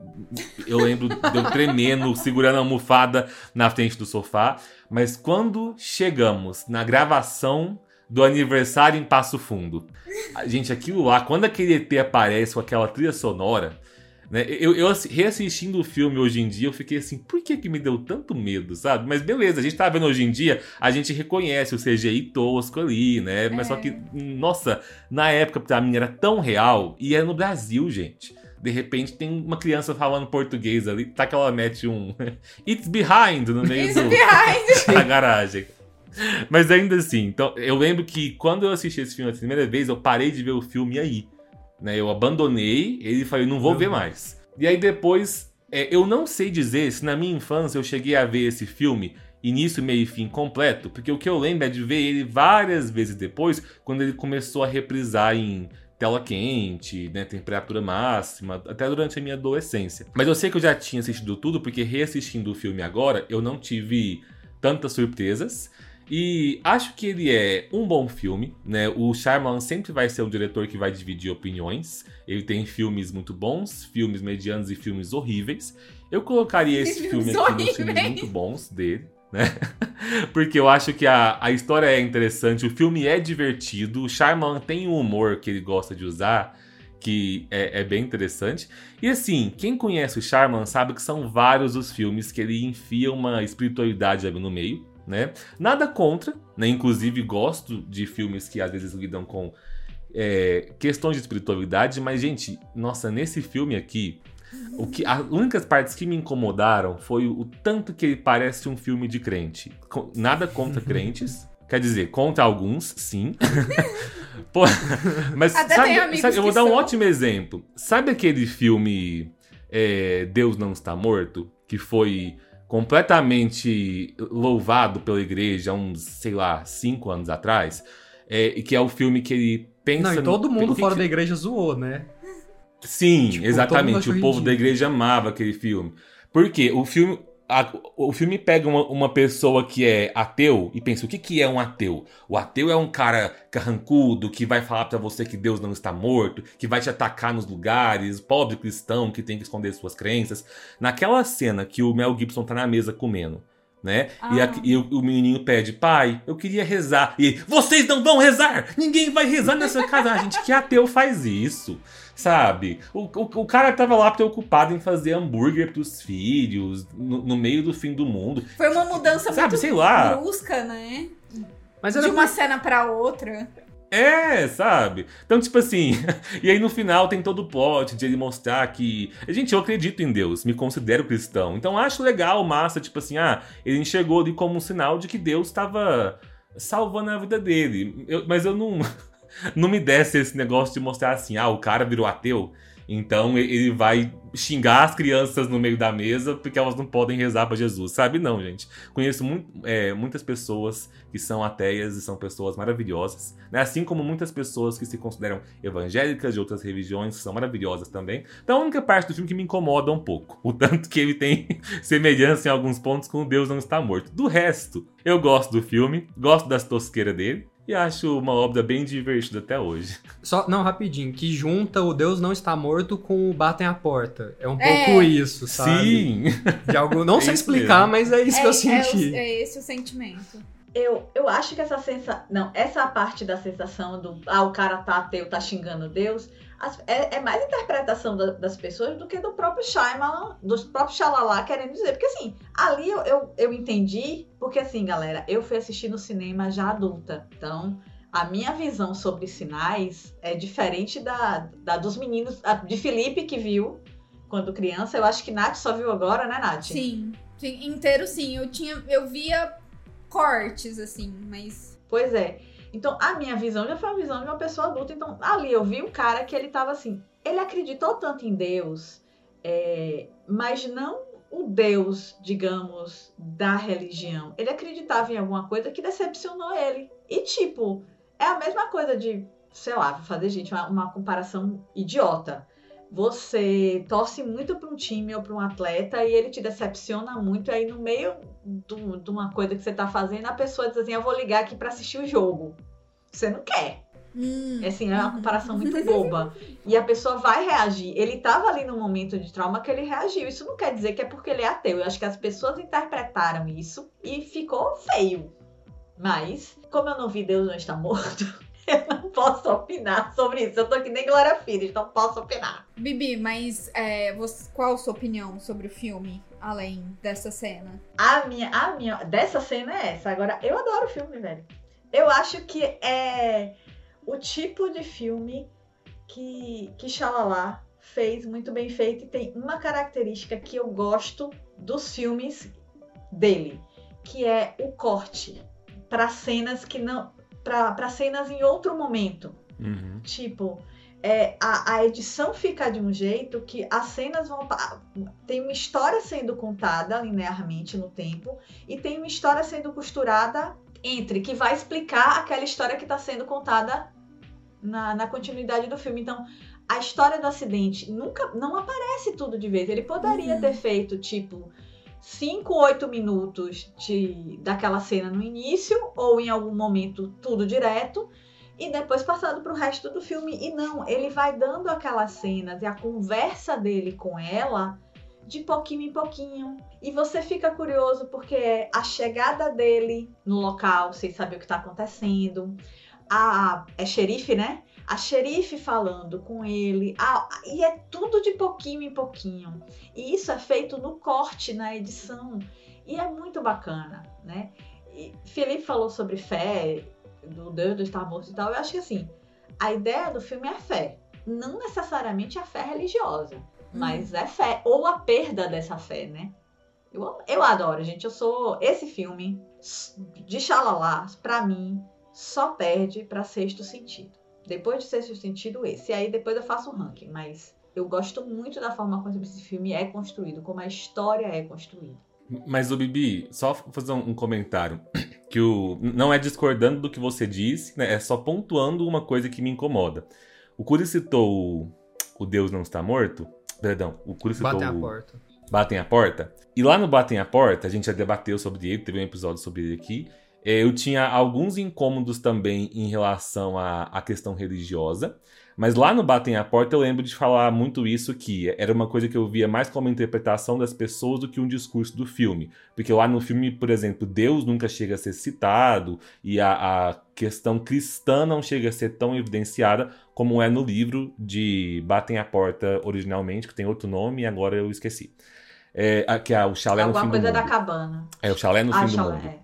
Eu lembro de eu tremendo, segurando a almofada na frente do sofá. Mas quando chegamos na gravação do aniversário em Passo Fundo, a- gente, aquilo lá, quando aquele ET aparece com aquela trilha sonora. Né, eu, eu assi- reassistindo o filme hoje em dia, eu fiquei assim, por que que me deu tanto medo, sabe? Mas beleza, a gente tá vendo hoje em dia, a gente reconhece o CGI tosco ali, né? Mas só que, nossa, na época pra mim era tão real, e é no Brasil, gente. De repente tem uma criança falando português ali, tá que ela mete um It's behind no meio It's do, behind. da garagem. Mas ainda assim, então eu lembro que quando eu assisti esse filme a primeira vez, eu parei de ver o filme aí. Né? Eu abandonei ele falei, não vou ver mais. E aí depois, é, eu não sei dizer se na minha infância eu cheguei a ver esse filme início, meio e fim completo, porque o que eu lembro é de ver ele várias vezes depois, quando ele começou a reprisar em tela quente, né, temperatura máxima, até durante a minha adolescência. Mas eu sei que eu já tinha assistido tudo, porque reassistindo o filme agora, eu não tive tantas surpresas. E acho que ele é um bom filme, né? O Shyamalan sempre vai ser um diretor que vai dividir opiniões. Ele tem filmes muito bons, filmes medianos e filmes horríveis. Eu colocaria esse filme aqui nos filmes muito bons dele, né? Porque eu acho que a, a história é interessante, o filme é divertido, o Shyamalan tem um humor que ele gosta de usar, que é, é bem interessante. E assim, quem conhece o Shyamalan sabe que são vários os filmes que ele enfia uma espiritualidade ali no meio, né? Nada contra, né? Inclusive gosto de filmes que às vezes lidam com é, questões de espiritualidade, mas gente, nossa, nesse filme aqui, o que, as únicas partes que me incomodaram foi o, o tanto que ele parece um filme de crente. Co- Nada contra crentes. Quer dizer, contra alguns, sim. Pô, mas Até sabe, sabe, eu vou dar um são. ótimo exemplo. Sabe aquele filme é, Deus Não Está Morto? Que foi completamente louvado pela igreja há uns, sei lá, cinco anos atrás. É, e que é o filme que ele pensa... Não, e no- todo mundo que fora da igreja zoou, né? Sim, Tipo, exatamente. O povo da igreja amava aquele filme. Porque o filme. A- o filme pega uma, uma pessoa que é ateu e pensa: o que, que é um ateu? O ateu é um cara carrancudo que vai falar pra você que Deus não está morto, que vai te atacar nos lugares, pobre cristão que tem que esconder suas crenças. Naquela cena que o Mel Gibson tá na mesa comendo. Né? E, Ah. a- e o, o menininho pede, pai, eu queria rezar. E ele, vocês não vão rezar! Ninguém vai rezar nessa casa. Ah, gente, que ateu faz isso? Sabe? O, o, o cara tava lá preocupado em fazer hambúrguer pros filhos, no, no meio do fim do mundo. Foi uma mudança Sabe, muito sei lá. brusca, né? Mas De uma cena pra outra. É, sabe? Então, tipo assim. e aí no final tem todo o plot de ele mostrar que. Gente, eu acredito em Deus, me considero cristão. Então acho legal, massa, tipo assim, ah, ele enxergou ali como um sinal de que Deus estava salvando a vida dele. Eu- mas eu não. Não me desce esse negócio de mostrar assim, ah, o cara virou ateu. Então ele vai xingar as crianças no meio da mesa porque elas não podem rezar pra Jesus, sabe? Não, gente. Conheço mu- é, muitas pessoas que são ateias e são pessoas maravilhosas, né? Assim como muitas pessoas que se consideram evangélicas de outras religiões que são maravilhosas também. Então a única parte do filme que me incomoda um pouco, o tanto que ele tem semelhança em alguns pontos com Deus não está morto. Do resto, eu gosto do filme, gosto das tosqueiras dele e acho uma obra bem divertida até hoje. Só, não, rapidinho, que junta o Deus não está morto com o batem a porta. É um É. pouco isso, sabe? Sim. De algo, não É sei explicar, mesmo. mas é isso é, que eu é senti. o- é esse o sentimento. Eu, eu acho que essa sensação. Não, essa parte da sensação do. Ah, o cara tá ateu, tá xingando Deus. as- é, é mais interpretação da- das pessoas do que do próprio Shyamalan, do próprio Xalala querendo dizer. Porque assim, ali eu, eu, eu entendi. Porque assim, galera, eu fui assistir no cinema já adulta. Então, a minha visão sobre sinais é diferente da, da dos meninos. De Felipe, que viu quando criança. Eu acho que Nath só viu agora, né, Nath? Sim, sim, inteiro sim. Eu tinha, eu via cortes assim, mas Pois é. Então, a minha visão já foi uma visão de uma pessoa adulta. Então, ali eu vi um cara que ele tava assim. Ele acreditou tanto em Deus, é, mas não o Deus, digamos, da religião. Ele acreditava em alguma coisa que decepcionou ele. E, tipo, é a mesma coisa de, sei lá, vou fazer, gente, uma, uma comparação idiota. Você torce muito para um time ou para um atleta e ele te decepciona muito, aí no meio de uma coisa que você tá fazendo, a pessoa diz assim: Eu vou ligar aqui para assistir o jogo. Você não quer. hum, É assim, é uma comparação muito boba. E a pessoa vai reagir. Ele tava ali no momento de trauma que ele reagiu. Isso não quer dizer que é porque ele é ateu. Eu acho que as pessoas interpretaram isso e ficou feio. Mas, como eu não vi Deus não está morto, eu não posso opinar sobre isso. Eu tô que nem Glória Pires, não posso opinar. Bibi, mas é, você- qual a sua opinião sobre o filme, além dessa cena? A minha, a minha, dessa cena é essa. Agora, eu adoro o filme, velho. Eu acho que é o tipo de filme que, que Xalala fez muito bem feito e tem uma característica que eu gosto dos filmes dele, que é o corte para cenas que não para cenas em outro momento. Uhum. Tipo, é, a, a edição fica de um jeito que as cenas vão. Tem uma história sendo contada linearmente no tempo e tem uma história sendo costurada entre, que vai explicar aquela história que está sendo contada na, na continuidade do filme. Então, a história do acidente nunca não aparece tudo de vez. Ele poderia Uhum. ter feito, tipo. 5, 8 minutos de, daquela cena no início, ou em algum momento tudo direto, e depois passado para o resto do filme. E não, ele vai dando aquelas cenas e a conversa dele com ela de pouquinho em pouquinho. E você fica curioso porque é a chegada dele no local, sem saber o que está acontecendo. A, é xerife, né? A xerife falando com ele. a- e é tudo de pouquinho em pouquinho. E isso é feito no corte, na edição. E é muito bacana, né? E Felipe falou sobre fé, do Deus do estar morto e tal. Eu acho que assim, a ideia do filme é fé. Não necessariamente a fé religiosa, mas é fé. Ou a perda dessa fé, né? Eu, eu adoro, gente. Eu sou. Esse filme de Xalala, pra mim, só perde pra sexto sentido. Depois de sexto sentido, esse. E aí depois eu faço o ranking. Mas eu gosto muito da forma como esse filme é construído, como a história é construída. Mas o Bibi, só fazer um um comentário. Que o, não é discordando do que você disse, né? É só pontuando uma coisa que me incomoda. O Curi citou o, o Deus não está morto. Perdão, o Curi citou Batem a o porta. Batem a Porta. E lá no Batem a Porta, a gente já debateu sobre ele, teve um episódio sobre ele aqui. É, Eu tinha alguns incômodos também em relação à, à questão religiosa. Mas lá no Batem a Porta eu lembro de falar muito isso, que era uma coisa que eu via mais como interpretação das pessoas do que um discurso do filme. Porque lá no filme, por exemplo, Deus nunca chega a ser citado e a, a questão cristã não chega a ser tão evidenciada como é no livro de Batem a Porta originalmente, que tem outro nome e agora eu esqueci. É, que é o Chalé no Alguma Fim coisa do da Mundo. cabana. É o Chalé no Ah, Fim do chalé, Mundo.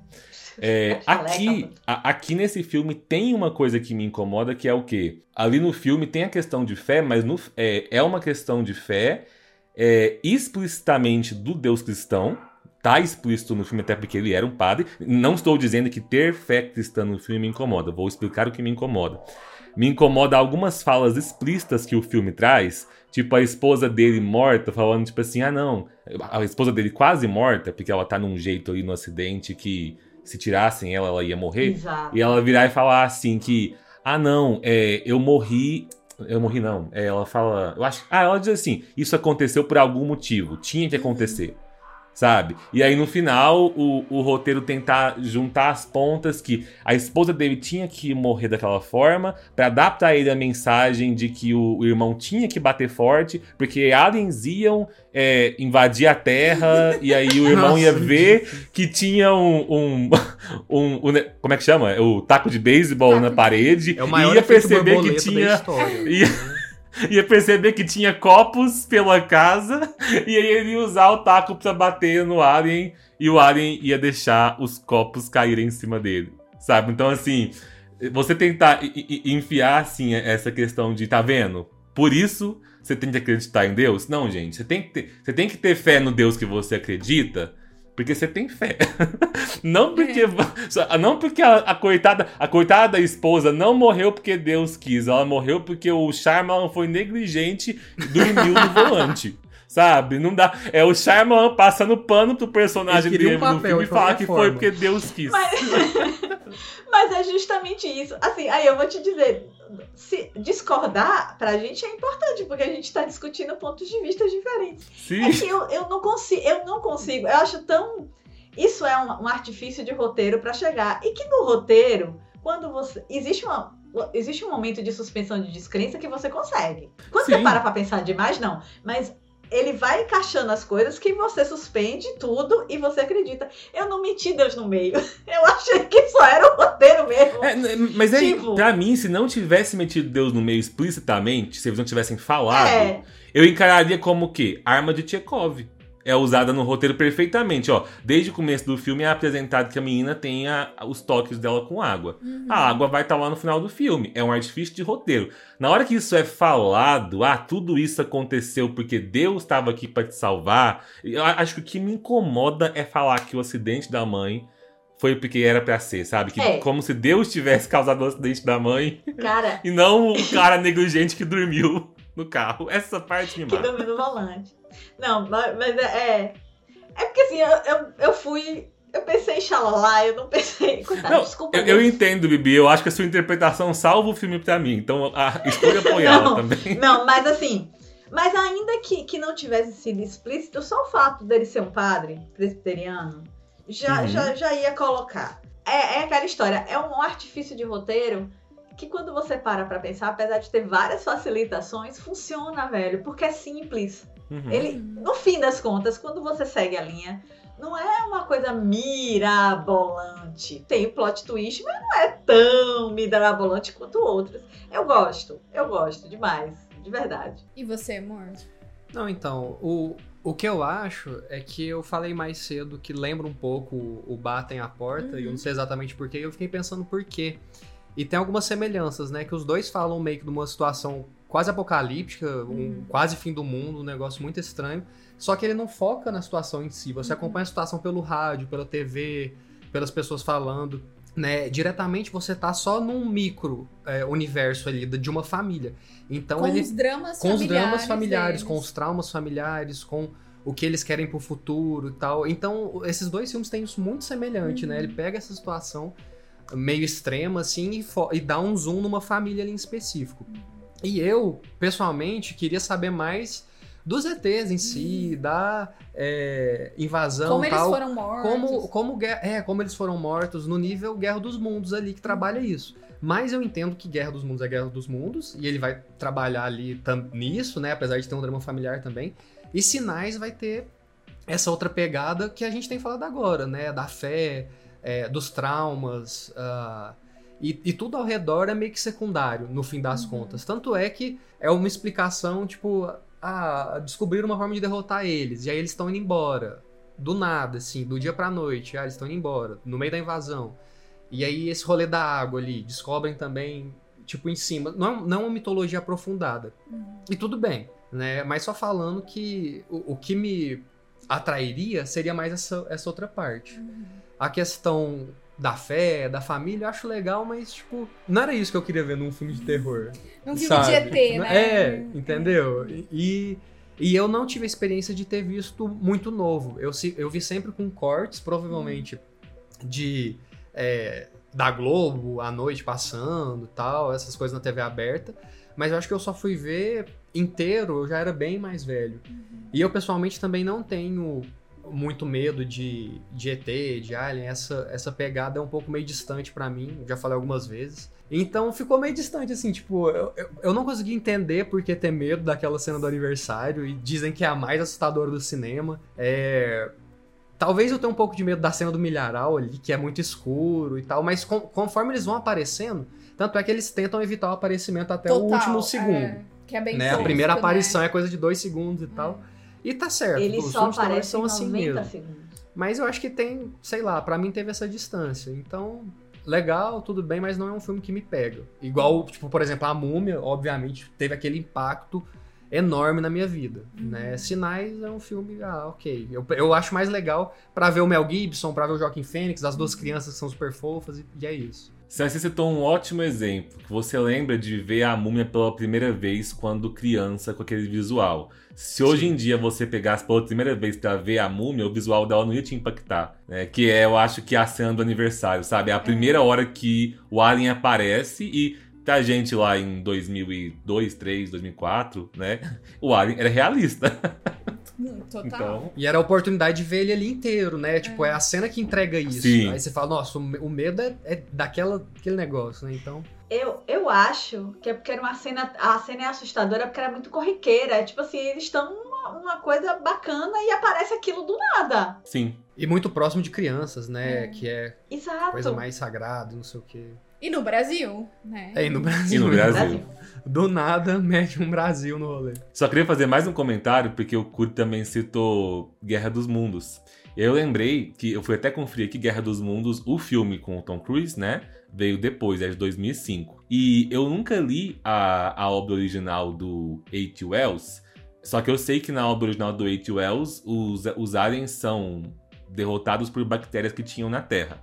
É. Chaleca, aqui, a- aqui nesse filme tem uma coisa que me incomoda, que é o quê? Ali no filme tem a questão de fé, mas no- é, é uma questão de fé é, explicitamente do Deus cristão. Tá explícito no filme, até porque ele era um padre. Não estou dizendo que ter fé cristã no filme me incomoda. Vou explicar o que me incomoda. Me incomoda algumas falas explícitas que o filme traz. Tipo, a esposa dele morta, falando, tipo assim, ah não. A esposa dele quase morta, porque ela tá num jeito ali no acidente que se tirassem ela, ela ia morrer. Exato. E ela virar e falar assim que, ah não, é, eu morri. Eu morri não. É, ela fala. Eu acho. Ah, ela diz assim: isso aconteceu por algum motivo. Tinha que acontecer. Sabe? E aí no final o, o roteiro tentar juntar as pontas que a esposa dele tinha que morrer daquela forma pra dar pra ele a mensagem de que o, o irmão tinha que bater forte porque aliens iam é, invadir a Terra e aí o irmão ia Nossa. ver que tinha um, um, um- um como é que chama? O taco de beisebol na de- parede É e ia perceber que tinha ia, ia perceber que tinha copos pela casa e aí ele ia usar o taco pra bater no alien e o alien ia deixar os copos caírem em cima dele, sabe? Então assim, você tentar enfiar assim essa questão de tá vendo? Por isso você tem que acreditar em Deus? Não, gente, você tem que ter, você tem que ter fé no Deus que você acredita. Porque você tem fé. Não porque, só- não porque a, a coitada, a coitada da esposa não morreu porque Deus quis. Ela morreu porque o Shyamalan foi negligente e dormiu no volante. Sabe? Não dá. É o Shyamalan passando pano pro personagem dele um no papel, filme e falar que foi forma. porque Deus quis. Mas é justamente isso. Assim, aí eu vou te dizer, se discordar pra gente é importante, porque a gente tá discutindo pontos de vista diferentes. Sim. É que eu, eu não consigo, eu não consigo, eu acho tão. Isso é um, um artifício de roteiro pra chegar. E que no roteiro, quando você. Existe uma. Existe um momento de suspensão de descrença que você consegue. Quando Sim. você para pra pensar demais, não. Mas ele vai encaixando as coisas que você suspende tudo e você acredita. Eu não meti Deus no meio. Eu achei que só era o roteiro mesmo. É, n- mas é, Tipo- pra mim, se não tivesse metido Deus no meio explicitamente, se eles não tivessem falado, É. eu encararia como o quê? Arma de Chekhov. É usada no roteiro perfeitamente, ó. Desde o começo do filme é apresentado que a menina tem a- os toques dela com água. A água vai estar lá no final do filme. É um artifício de roteiro. Na hora que isso é falado, ah, tudo isso aconteceu porque Deus estava aqui para te salvar. Eu acho que o que me incomoda é falar que o acidente da mãe foi porque era pra ser, sabe? Que É. como se Deus tivesse causado o acidente da mãe Cara, e não o cara negligente que dormiu no carro. Essa parte me que mata. dormiu no volante. Não, mas, é, é. É porque assim, eu, eu, eu fui. Eu pensei em xalala, eu não pensei. Coitado, Não, desculpa. eu, eu entendo, Bibi. Eu acho que a sua interpretação salva o filme pra mim. Então, a, escolha apoiá-la Não. também. Não, mas assim. Mas ainda que, que não tivesse sido explícito, só o fato dele ser um padre presbiteriano já, Uhum. já, já ia colocar. É, é aquela história, é um artifício de roteiro que quando você para pra pensar, apesar de ter várias facilitações, funciona, velho, porque é simples. Uhum. Ele, no fim das contas, quando você segue a linha, não é uma coisa mirabolante. Tem o plot twist, mas não é tão mirabolante quanto outras. Eu gosto, eu gosto demais, de verdade. E você, amor? Não, então, o, o que eu acho é que eu falei mais cedo que lembra um pouco o, o Batem a Porta, e eu não sei exatamente porquê, e eu fiquei pensando por quê. E tem algumas semelhanças, né? Que os dois falam meio que de uma situação quase apocalíptica, um quase fim do mundo, um negócio muito estranho. Só que ele não foca na situação em si. Você acompanha a situação pelo rádio, pela TV, pelas pessoas falando. Né? Diretamente você tá só num micro é, universo ali de uma família. Então com ele os dramas com os dramas familiares, deles. com os traumas familiares, com o que eles querem pro futuro e tal. Então, esses dois filmes têm isso muito semelhante, né? Ele pega essa situação meio extrema, assim, e, e dá um zoom numa família ali em específico. E eu, pessoalmente, queria saber mais dos ETs em si, da é, invasão Como e eles tal. foram mortos. Como, como, é, como eles foram mortos no nível Guerra dos Mundos ali, que trabalha isso. Mas eu entendo que Guerra dos Mundos é Guerra dos Mundos, e ele vai trabalhar ali tam- nisso, né? Apesar de ter um drama familiar também. E Sinais vai ter essa outra pegada que a gente tem falado agora, né? Da fé, é, dos traumas. ah, e, e tudo ao redor é meio que secundário, no fim das contas. Tanto é que é uma explicação, tipo, ah, descobriram uma forma de derrotar eles, e aí eles estão indo embora. do nada, assim, do dia pra noite. Ah, eles estão indo embora, no meio da invasão. E aí esse rolê da água ali, descobrem também, tipo, em cima. Não, não uma mitologia aprofundada. E tudo bem, né? Mas só falando que o, o que me atrairia seria mais essa, essa outra parte. A questão da fé, da família, eu acho legal, mas, tipo, não era isso que eu queria ver num filme de terror. Um filme sabe? de ET, né? É, entendeu? E, e eu não tive a experiência de ter visto muito novo. Eu, eu vi sempre com cortes, provavelmente de é, da Globo, à noite passando tal, essas coisas na TV aberta. Mas eu acho que eu só fui ver inteiro, eu já era bem mais velho. E eu, pessoalmente, também não tenho muito medo de, de ET, de Alien. Essa, essa pegada é um pouco meio distante pra mim, já falei algumas vezes. Então ficou meio distante, assim, tipo, eu, eu, eu não consegui entender por que ter medo daquela cena do aniversário. E dizem que é a mais assustadora do cinema. É. Talvez eu tenha um pouco de medo da cena do milharal ali, que é muito escuro e tal, mas com- conforme eles vão aparecendo, tanto é que eles tentam evitar o aparecimento até o Total, último segundo. é, que é bem né? A primeira né? aparição é coisa de dois segundos e tal. E tá certo, Ele os só filmes são assim 90 mesmo. segundos. Mas eu acho que tem, sei lá, pra mim teve essa distância. Então, legal, tudo bem, mas não é um filme que me pega. Igual, tipo, por exemplo, a Múmia, obviamente, teve aquele impacto enorme na minha vida, né? Sinais é um filme, ah, ok. Eu, eu acho mais legal pra ver o Mel Gibson, pra ver o Joaquim Fênix, as duas crianças que são super fofas, e, e é isso. Você citou um ótimo exemplo, que você lembra de ver a múmia pela primeira vez quando criança com aquele visual. Se hoje em dia você pegasse pela primeira vez pra ver a múmia, o visual dela não ia te impactar. Né? Que é, eu acho que a cena do aniversário, sabe? É a primeira hora que o Alien aparece e tá gente lá em 2002, 2003, 2004, né? O Alien era realista. Hum, Total. Então, E era a oportunidade de ver ele ali inteiro, né? Tipo, é a cena que entrega isso. Sim. Aí você fala, nossa, o me- o medo é, é daquela, aquele negócio, né? Então. Eu, eu acho que é porque era uma cena. A cena é assustadora porque era muito corriqueira. É tipo assim, eles estão numa uma coisa bacana e aparece aquilo do nada. sim. E muito próximo de crianças, né? Que é Exato. coisa mais sagrada, não sei o quê. E no Brasil, né? É, e no Brasil. E no? Brasil. Do nada, mete um Brasil no rolê. Só queria fazer mais um comentário, porque o Kurt também citou Guerra dos Mundos. Eu lembrei que eu fui até conferir aqui Guerra dos Mundos, o filme com o Tom Cruise, né? Veio depois, é de 2005. E eu nunca li a, a obra original do H.G. Wells, só que eu sei que na obra original do H.G. Wells, os, os aliens são derrotados por bactérias que tinham na Terra.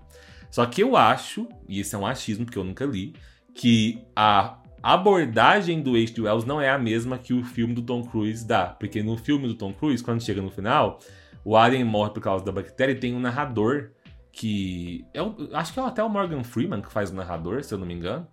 Só que eu acho, e isso é um achismo porque eu nunca li, que a abordagem do H.G. Wells não é a mesma que o filme do Tom Cruise dá. Porque no filme do Tom Cruise, quando chega no final, o alien morre por causa da bactéria e tem um narrador que. É o- acho que é até o Morgan Freeman que faz o narrador, se eu não me engano.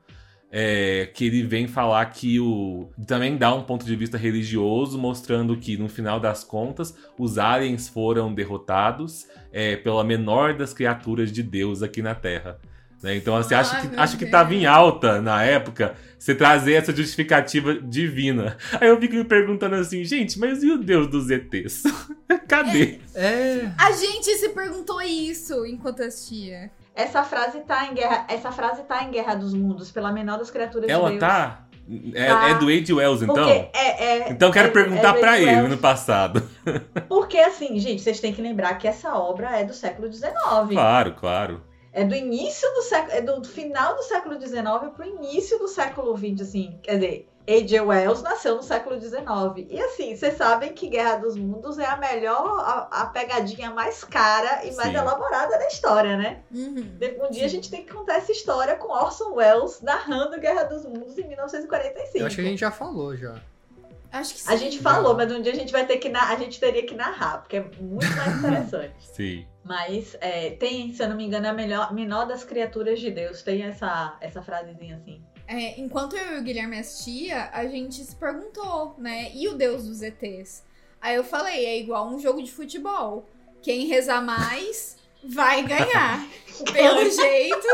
É, que ele vem falar que o. Também dá um ponto de vista religioso, mostrando que, no final das contas, os aliens foram derrotados é, pela menor das criaturas de Deus aqui na Terra. Né? Então, assim, acho que, acho que tava em alta na época você trazer essa justificativa divina. Aí eu fico me perguntando assim, gente, mas e o Deus dos ETs? Cadê? É. A gente se perguntou isso enquanto assistia. Essa frase tá em guerra. Essa frase tá em Guerra dos Mundos, pela menor das criaturas de Ela Deus. tá. É, Tá. é do Age Wells, então? É, é- Então eu quero é- perguntar é pra Ray ele Wells. no passado. Porque assim, gente, vocês têm que lembrar que essa obra é do século XIX. Claro, claro. É do início do século. É do final do século XIX pro início do século XX, assim. Quer dizer, A.J. Wells nasceu no século XIX. E assim, vocês sabem que Guerra dos Mundos é a melhor, a, a pegadinha mais cara e mais Sim. elaborada da história, né? Uhum. Um dia a gente tem que contar essa história com Orson Welles narrando Guerra dos Mundos em 1945. Eu acho que a gente já falou já. Acho que sim. A gente falou, mas um dia a gente vai ter que na- a gente teria que narrar, porque é muito mais interessante. Sim. Mas é, tem, se eu não me engano, é a melhor, menor das criaturas de Deus. Tem essa, essa frasezinha assim. É, enquanto eu e o Guilherme assistia, a gente se perguntou, né? E o Deus dos ETs? Aí eu falei, é igual um jogo de futebol. Quem rezar mais vai ganhar. Pelo jeito,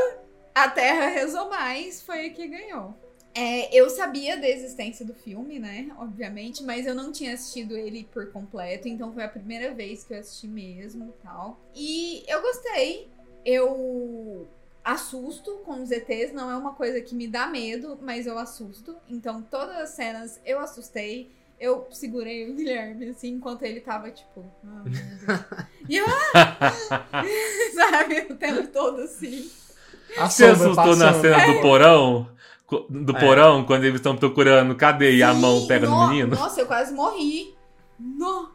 a Terra rezou mais, foi a que ganhou. É, eu sabia da existência do filme, né? Obviamente, mas eu não tinha assistido ele por completo, então foi a primeira vez que eu assisti mesmo e tal. E eu gostei. Eu assusto com os ETs, não é uma coisa que me dá medo, mas eu assusto. Então, todas as cenas eu assustei. eu segurei o Guilherme, assim, enquanto ele tava, tipo... "Ah, meu Deus." e eu... "Ah!" Sabe? O tempo todo, assim. A Você assustou na cena do porão? Do É. porão, quando eles estão procurando, cadê? E a mão pega no no- menino? Nossa, eu quase morri. No.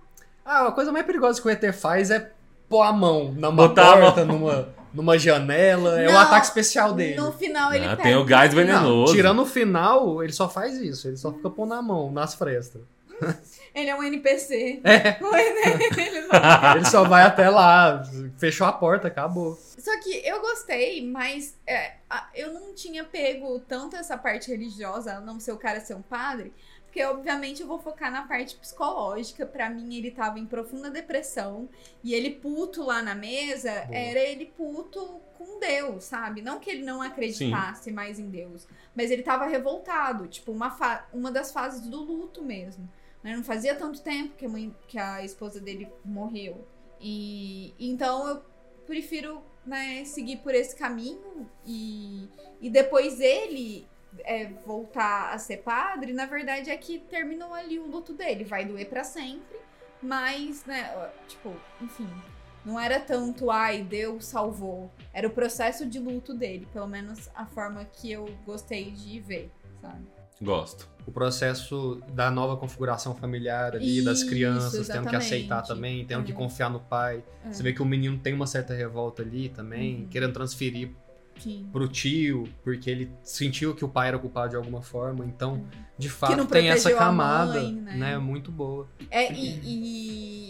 Ah, a coisa mais perigosa que o ET faz é pôr a mão numa Botar a porta, numa, numa janela. é o Não, ataque especial dele. No final ele Ah, pega. tem o gás Não, venenoso. tirando o final, ele só faz isso. Ele só fica pondo a mão nas frestas. Ele é um NPC. É. Ele não- Ele só vai até lá, fechou a porta, acabou. Só que eu gostei, mas é, eu não tinha pego tanto essa parte religiosa, a não ser o cara ser um padre, porque obviamente eu vou focar na parte psicológica. Pra mim, ele tava em profunda depressão e ele puto lá na mesa Boa. era ele puto com Deus, sabe? Não que ele não acreditasse mais em Deus, mas ele tava revoltado, tipo, uma, uma das fases do luto mesmo. né? Não fazia tanto tempo que a, mãe, que a esposa dele morreu. E então eu prefiro né, seguir por esse caminho e, e depois ele é, voltar a ser padre, na verdade é que terminou ali o luto dele. Vai doer pra sempre, mas, né, tipo, enfim. Não era tanto, ai, Deus salvou. Era o processo de luto dele, pelo menos a forma que eu gostei de ver, sabe? Gosto. O processo da nova configuração familiar ali, das Isso, crianças tendo que aceitar também, tendo que É. confiar no pai. É. Você vê que o menino tem uma certa revolta ali também, Uhum. querendo transferir Sim. pro tio, porque ele sentiu que o pai era culpado de alguma forma. Então, de fato, não tem essa camada, mãe, né? né? Muito boa. É, e,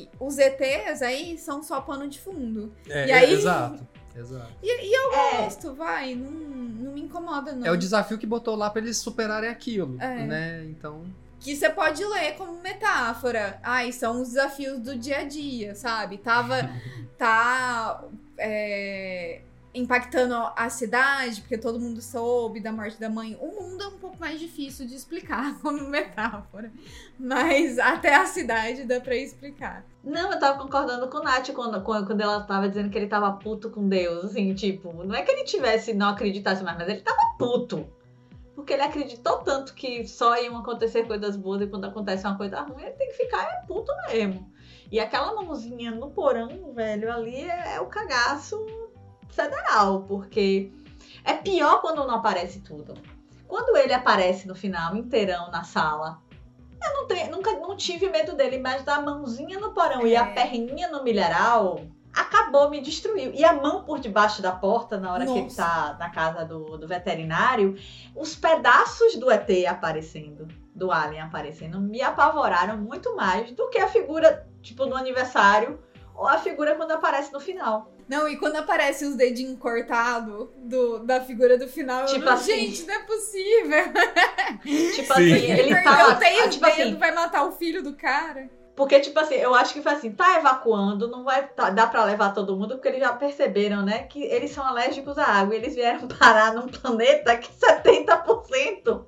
e os ETs aí são só pano de fundo. É, E aí- é, exato, exato. É, Gosto, vai, não, não me incomoda, não. É o desafio que botou lá pra eles superarem aquilo, É. né? Então, Que você pode ler como metáfora. Ai, são os desafios do dia a dia, sabe? Tava. tá. é, impactando a cidade, porque todo mundo soube da morte da mãe. O mundo é um pouco mais difícil de explicar como metáfora. Mas até a cidade dá pra explicar. Não, eu tava concordando com a Nath quando quando ela tava dizendo que ele tava puto com Deus. Assim, tipo, não é que ele tivesse, não acreditasse mais, mas ele tava puto. Porque ele acreditou tanto que só iam acontecer coisas boas e quando acontece uma coisa ruim, ele tem que ficar é puto mesmo. E aquela mãozinha no porão, velho, ali é, é o cagaço federal, porque é pior quando não aparece tudo. Quando ele aparece no final, inteirão na sala, eu não tenho, nunca não tive medo dele, mas da mãozinha no porão e a É. perninha no milharal acabou, me destruiu. E a mão por debaixo da porta, na hora que ele Nossa. tá na casa do, do veterinário, os pedaços do ET aparecendo, do Alien aparecendo, me apavoraram muito mais do que a figura, tipo, no aniversário, ou a figura quando aparece no final. Não, e quando aparece os dedinhos cortados do, da figura do final, eu Tipo não, assim. gente, não é possível. Tipo Sim. assim, Ele, tá. o dedo, tipo assim, vai matar o filho do cara. Porque, tipo assim, eu acho que foi assim, tá evacuando, não vai tá, dar pra levar todo mundo, porque eles já perceberam, né, que eles são alérgicos à água. E eles vieram parar num planeta que 70%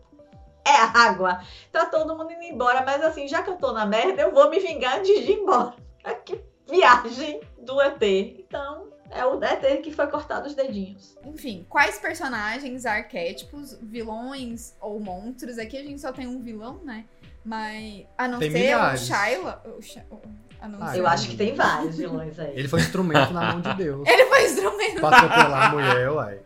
é água. Tá todo mundo indo embora, mas assim, já que eu tô na merda, eu vou me vingar antes de ir embora. Que viagem do ET. Então, é o ET que foi cortado os dedinhos. Enfim, quais personagens, arquétipos, vilões ou monstros? Aqui a gente só tem um vilão, né? Mas. A não Tem ser milhares. o Shyla. O o- a não Ah, ser Eu o- acho que tem vários vilões aí. ele foi instrumento na mão de Deus. Ele foi instrumento. pra atropelar a mulher, uai.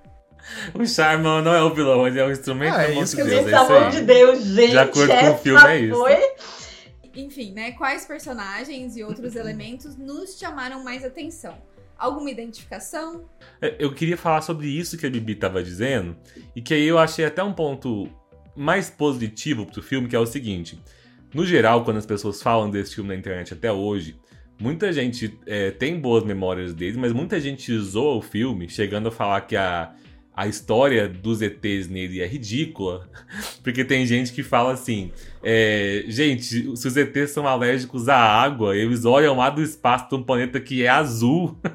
O Charmão não é o vilão, ele é um instrumento Ah, é mão isso de que eu Deus. Pelo É amor de aí. Deus, gente. De acordo com o filme, é isso. Foi Enfim, né? Quais personagens e outros elementos nos chamaram mais atenção? Alguma identificação? É, Eu queria falar sobre isso que a Bibi tava dizendo, e que aí eu achei até um ponto mais positivo pro filme, que é o seguinte. No geral, quando as pessoas falam desse filme na internet até hoje, muita gente é, tem boas memórias dele, mas muita gente zoa o filme, chegando a falar que a, a história dos ETs nele é ridícula, porque tem gente que fala assim: é, gente, se os ETs são alérgicos à água, eles olham lá do espaço de um planeta que é azul.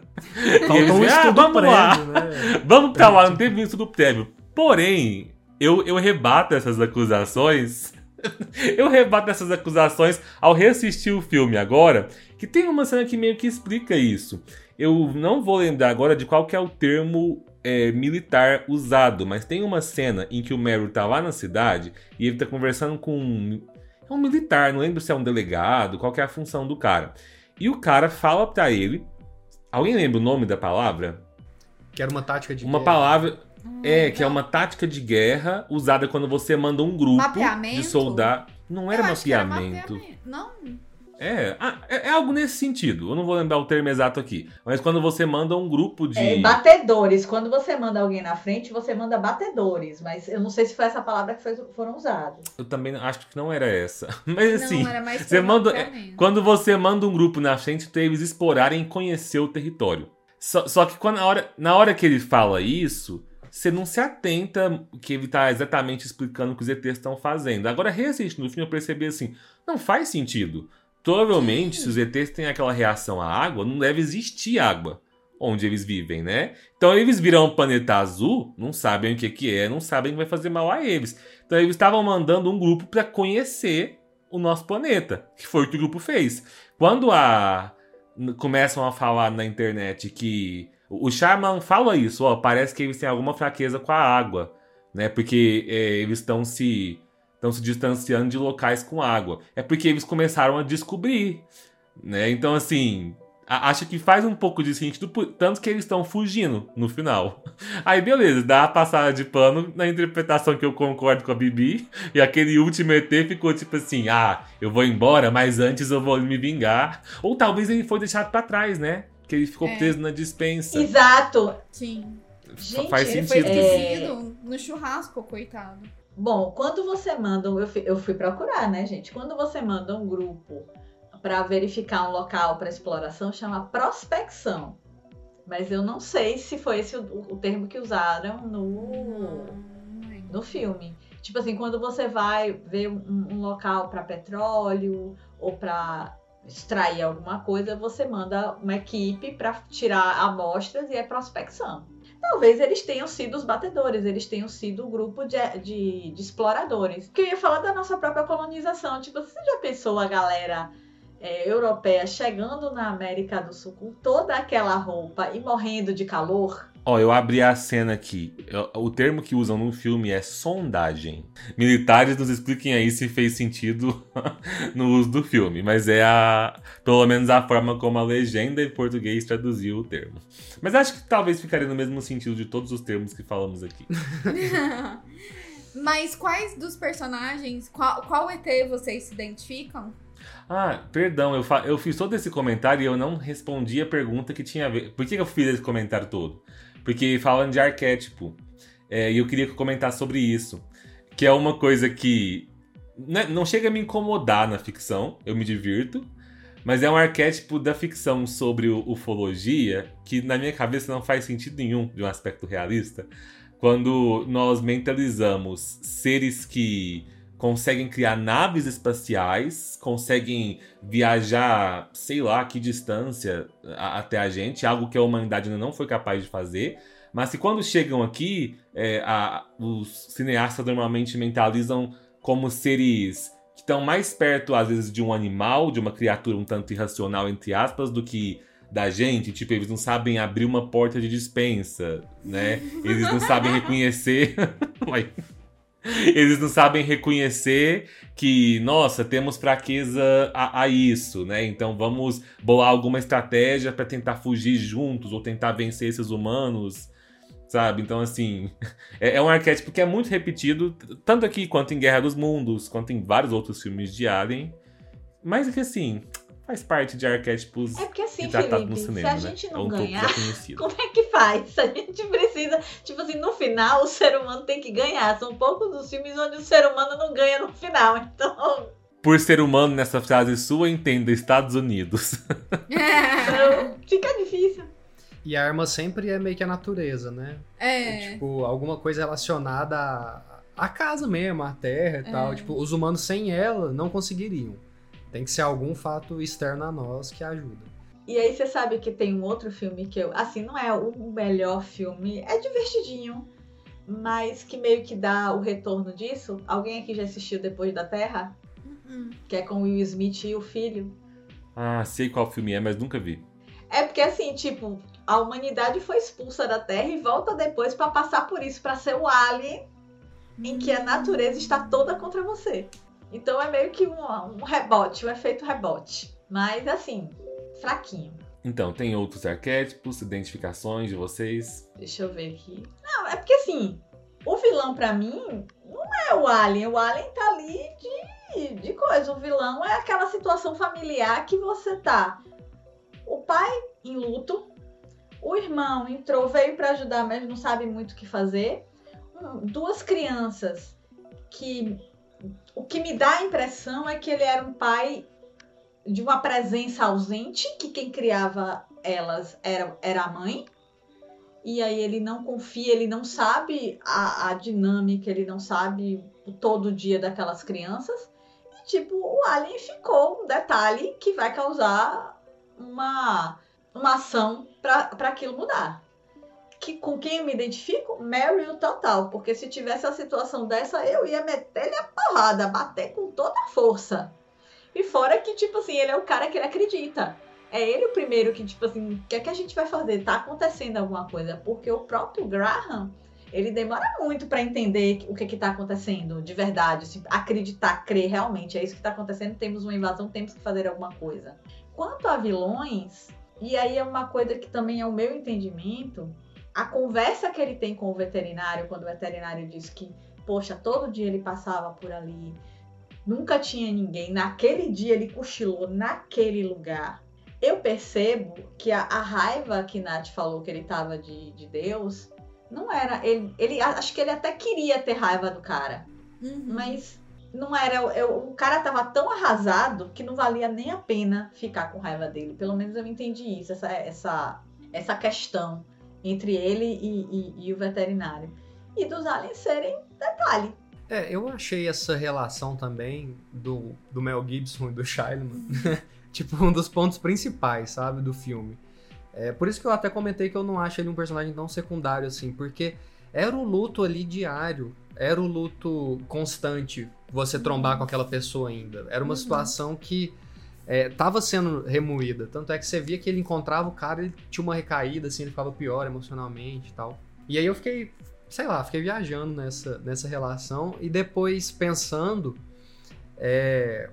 Eles um "Ah, vamos lá. prévio, né? Vamos pra lá, não teve estudo prévio. Porém, eu, eu rebato essas acusações. eu rebato essas acusações ao reassistir o filme agora, que tem uma cena que meio que explica isso. Eu não vou lembrar agora de qual que é o termo é, militar usado, mas tem uma cena em que o Meryl tá lá na cidade e ele tá conversando com. É um militar, não lembro se é um delegado, qual que é a função do cara. E o cara fala pra ele. Alguém lembra o nome da palavra? Que era uma tática de Uma guerra. palavra. É, que é uma tática de guerra usada quando você manda um grupo Mapeamento? de soldados. Não era que era mapeamento. mapeamento. Não. É, ah, é, é algo nesse sentido. Eu não vou lembrar o termo exato aqui. Mas quando você manda um grupo de. É, batedores. Quando você manda alguém na frente, você manda batedores. Mas eu não sei se foi essa palavra que foi- foram usados. Eu também acho que não era essa. Mas assim. não, era mais você manda- mapeamento. Quando você manda um grupo na frente pra eles explorarem e conhecer o território. Só, só que quando, na, hora, na hora que ele fala isso, você não se atenta que ele tá exatamente explicando o que os ETs estão fazendo. Agora, recente no filme, eu percebi assim: não faz sentido. Provavelmente, se os ETs têm aquela reação à água, não deve existir água onde eles vivem, né? Então eles viram um planeta azul, não sabem o que, que é, não sabem que vai fazer mal a eles. Então eles estavam mandando um grupo para conhecer o nosso planeta, que foi o que o grupo fez. Quando a começam a falar na internet que o Sharman fala isso, ó, parece que eles têm alguma fraqueza com a água, né? Porque é, eles estão se estão se distanciando de locais com água. É porque eles começaram a descobrir, né? Então assim, a- acho que faz um pouco de sentido, tanto que eles estão fugindo no final. Aí beleza, dá a passada de pano na interpretação que eu concordo com a Bibi. E aquele último ET ficou tipo assim: ah, eu vou embora, mas antes eu vou me vingar. Ou talvez ele foi deixado pra trás, né? Que ele ficou É. preso na dispensa. Exato. Sim. Gente, Faz Ele foi sentido. É. esquecido no churrasco, coitado. Bom, quando você manda, um- eu fui, eu fui procurar, né, gente? Quando você manda um grupo para verificar um local para exploração, chama prospecção. Mas eu não sei se foi esse o, o termo que usaram no, no filme. Tipo assim, quando você vai ver um, um local para petróleo ou para extrair alguma coisa, você manda uma equipe para tirar amostras e é prospecção. Talvez eles tenham sido os batedores, eles tenham sido o grupo de, de, de exploradores. Que eu ia falar da nossa própria colonização. Tipo, você já pensou a galera é, europeia chegando na América do Sul com toda aquela roupa e morrendo de calor? Ó, eu abri a cena aqui. Eu- O termo que usam no filme é sondagem. Militares nos expliquem aí se fez sentido no uso do filme, mas é a, pelo menos a forma como a legenda em português traduziu o termo. Mas acho que talvez ficaria no mesmo sentido de todos os termos que falamos aqui. Mas quais dos personagens, qual, qual ET vocês se identificam? Ah, perdão, eu, fa- eu fiz todo esse comentário e eu não respondi a pergunta que tinha a ver. Por que eu fiz esse comentário todo? Porque falando de arquétipo, é, e eu queria comentasse sobre isso. Que é uma coisa que né, não chega a me incomodar na ficção, eu me divirto, mas é um arquétipo da ficção sobre ufologia que na minha cabeça não faz sentido nenhum de um aspecto realista. Quando nós mentalizamos seres que conseguem criar naves espaciais, conseguem viajar, sei lá, que distância a- até a gente, algo que a humanidade ainda não foi capaz de fazer. Mas que quando chegam aqui, é, a- os cineastas normalmente mentalizam como seres que estão mais perto, às vezes, de um animal, de uma criatura um tanto irracional, entre aspas, do que da gente. Tipo, eles não sabem abrir uma porta de dispensa, né? Eles não sabem reconhecer. Eles não sabem reconhecer que, nossa, temos fraqueza a, a isso, né? Então vamos bolar alguma estratégia para tentar fugir juntos ou tentar vencer esses humanos, sabe? Então, assim, é, é um arquétipo que é muito repetido, tanto aqui quanto em Guerra dos Mundos, quanto em vários outros filmes de Alien. Mas que, assim, faz parte de arquétipos É porque assim, e tratado no Felipe, cinema, se a né? gente é não um pouco ganhar, já conhecido. como é que faz? A gente precisa, tipo assim, no final o ser humano tem que ganhar. São poucos os filmes onde o ser humano não ganha no final. Então, Por ser humano, nessa frase sua, entenda Estados Unidos. então, fica difícil. E a arma sempre é meio que a natureza, né? É. Tipo, alguma coisa relacionada à, à casa mesmo, à terra e É. tal. Tipo, os humanos sem ela não conseguiriam. Tem que ser algum fato externo a nós que ajuda. E aí você sabe que tem um outro filme que eu, assim, não é o melhor filme, é divertidinho, mas que meio que dá o retorno disso. Alguém aqui já assistiu Depois da Terra? Hum. Que é com Will Smith e o filho. Ah, sei qual filme é, mas nunca vi. É porque assim, tipo, a humanidade foi expulsa da Terra e volta depois pra passar por isso, pra ser o alien em que a natureza está toda contra você. Então é meio que um, um rebote, um efeito rebote. Mas assim, fraquinho. Então, tem outros arquétipos, identificações de vocês? Deixa eu ver aqui. Não, é porque assim, o vilão pra mim não é o Alien. O Alien tá ali de, de coisa. O vilão é aquela situação familiar que você tá. O pai em luto, o irmão entrou, veio pra ajudar, mas não sabe muito o que fazer. Um, duas crianças que o que me dá a impressão é que ele era um pai de uma presença ausente, que quem criava elas era, era a mãe. E aí ele não confia, ele não sabe a, a dinâmica, ele não sabe o todo dia daquelas crianças. E tipo, o Alien ficou um detalhe que vai causar uma, uma ação para aquilo mudar. Que, com quem eu me identifico? Meryl total. Porque se tivesse a situação dessa, eu ia meter-lhe a porrada, bater com toda a força. E fora que, tipo assim, ele é o cara que ele acredita. É ele o primeiro que, tipo assim, o que é que a gente vai fazer? Tá acontecendo alguma coisa. Porque o próprio Graham, ele demora muito para entender o que que tá acontecendo de verdade. Assim, acreditar, crer realmente. É isso que tá acontecendo, temos uma invasão, temos que fazer alguma coisa. Quanto a vilões, e aí é uma coisa que também é o meu entendimento, a conversa que ele tem com o veterinário, quando o veterinário diz que, poxa, todo dia ele passava por ali, nunca tinha ninguém. Naquele dia ele cochilou naquele lugar. Eu percebo que a, a raiva que Nath falou que ele tava de, de Deus não era. Ele, ele acho que ele até queria ter raiva do cara, Uhum. mas não era. Eu, o cara tava tão arrasado que não valia nem a pena ficar com raiva dele. Pelo menos eu entendi isso, essa, essa, essa questão entre ele e, e, e o veterinário. E dos aliens serem detalhe. É, eu achei essa relação também do, do Mel Gibson e do Shiloh, tipo, um dos pontos principais, sabe, do filme. É, por isso que eu até comentei que eu não acho ele um personagem tão secundário assim, porque era o luto ali diário, era o luto constante, você trombar com aquela pessoa ainda. Era uma Uhum. situação que é, tava sendo remoída. Tanto é que você via que ele encontrava o cara, ele tinha uma recaída, assim, ele ficava pior emocionalmente e tal. E aí eu fiquei, sei lá, fiquei viajando nessa, nessa relação e depois pensando. é,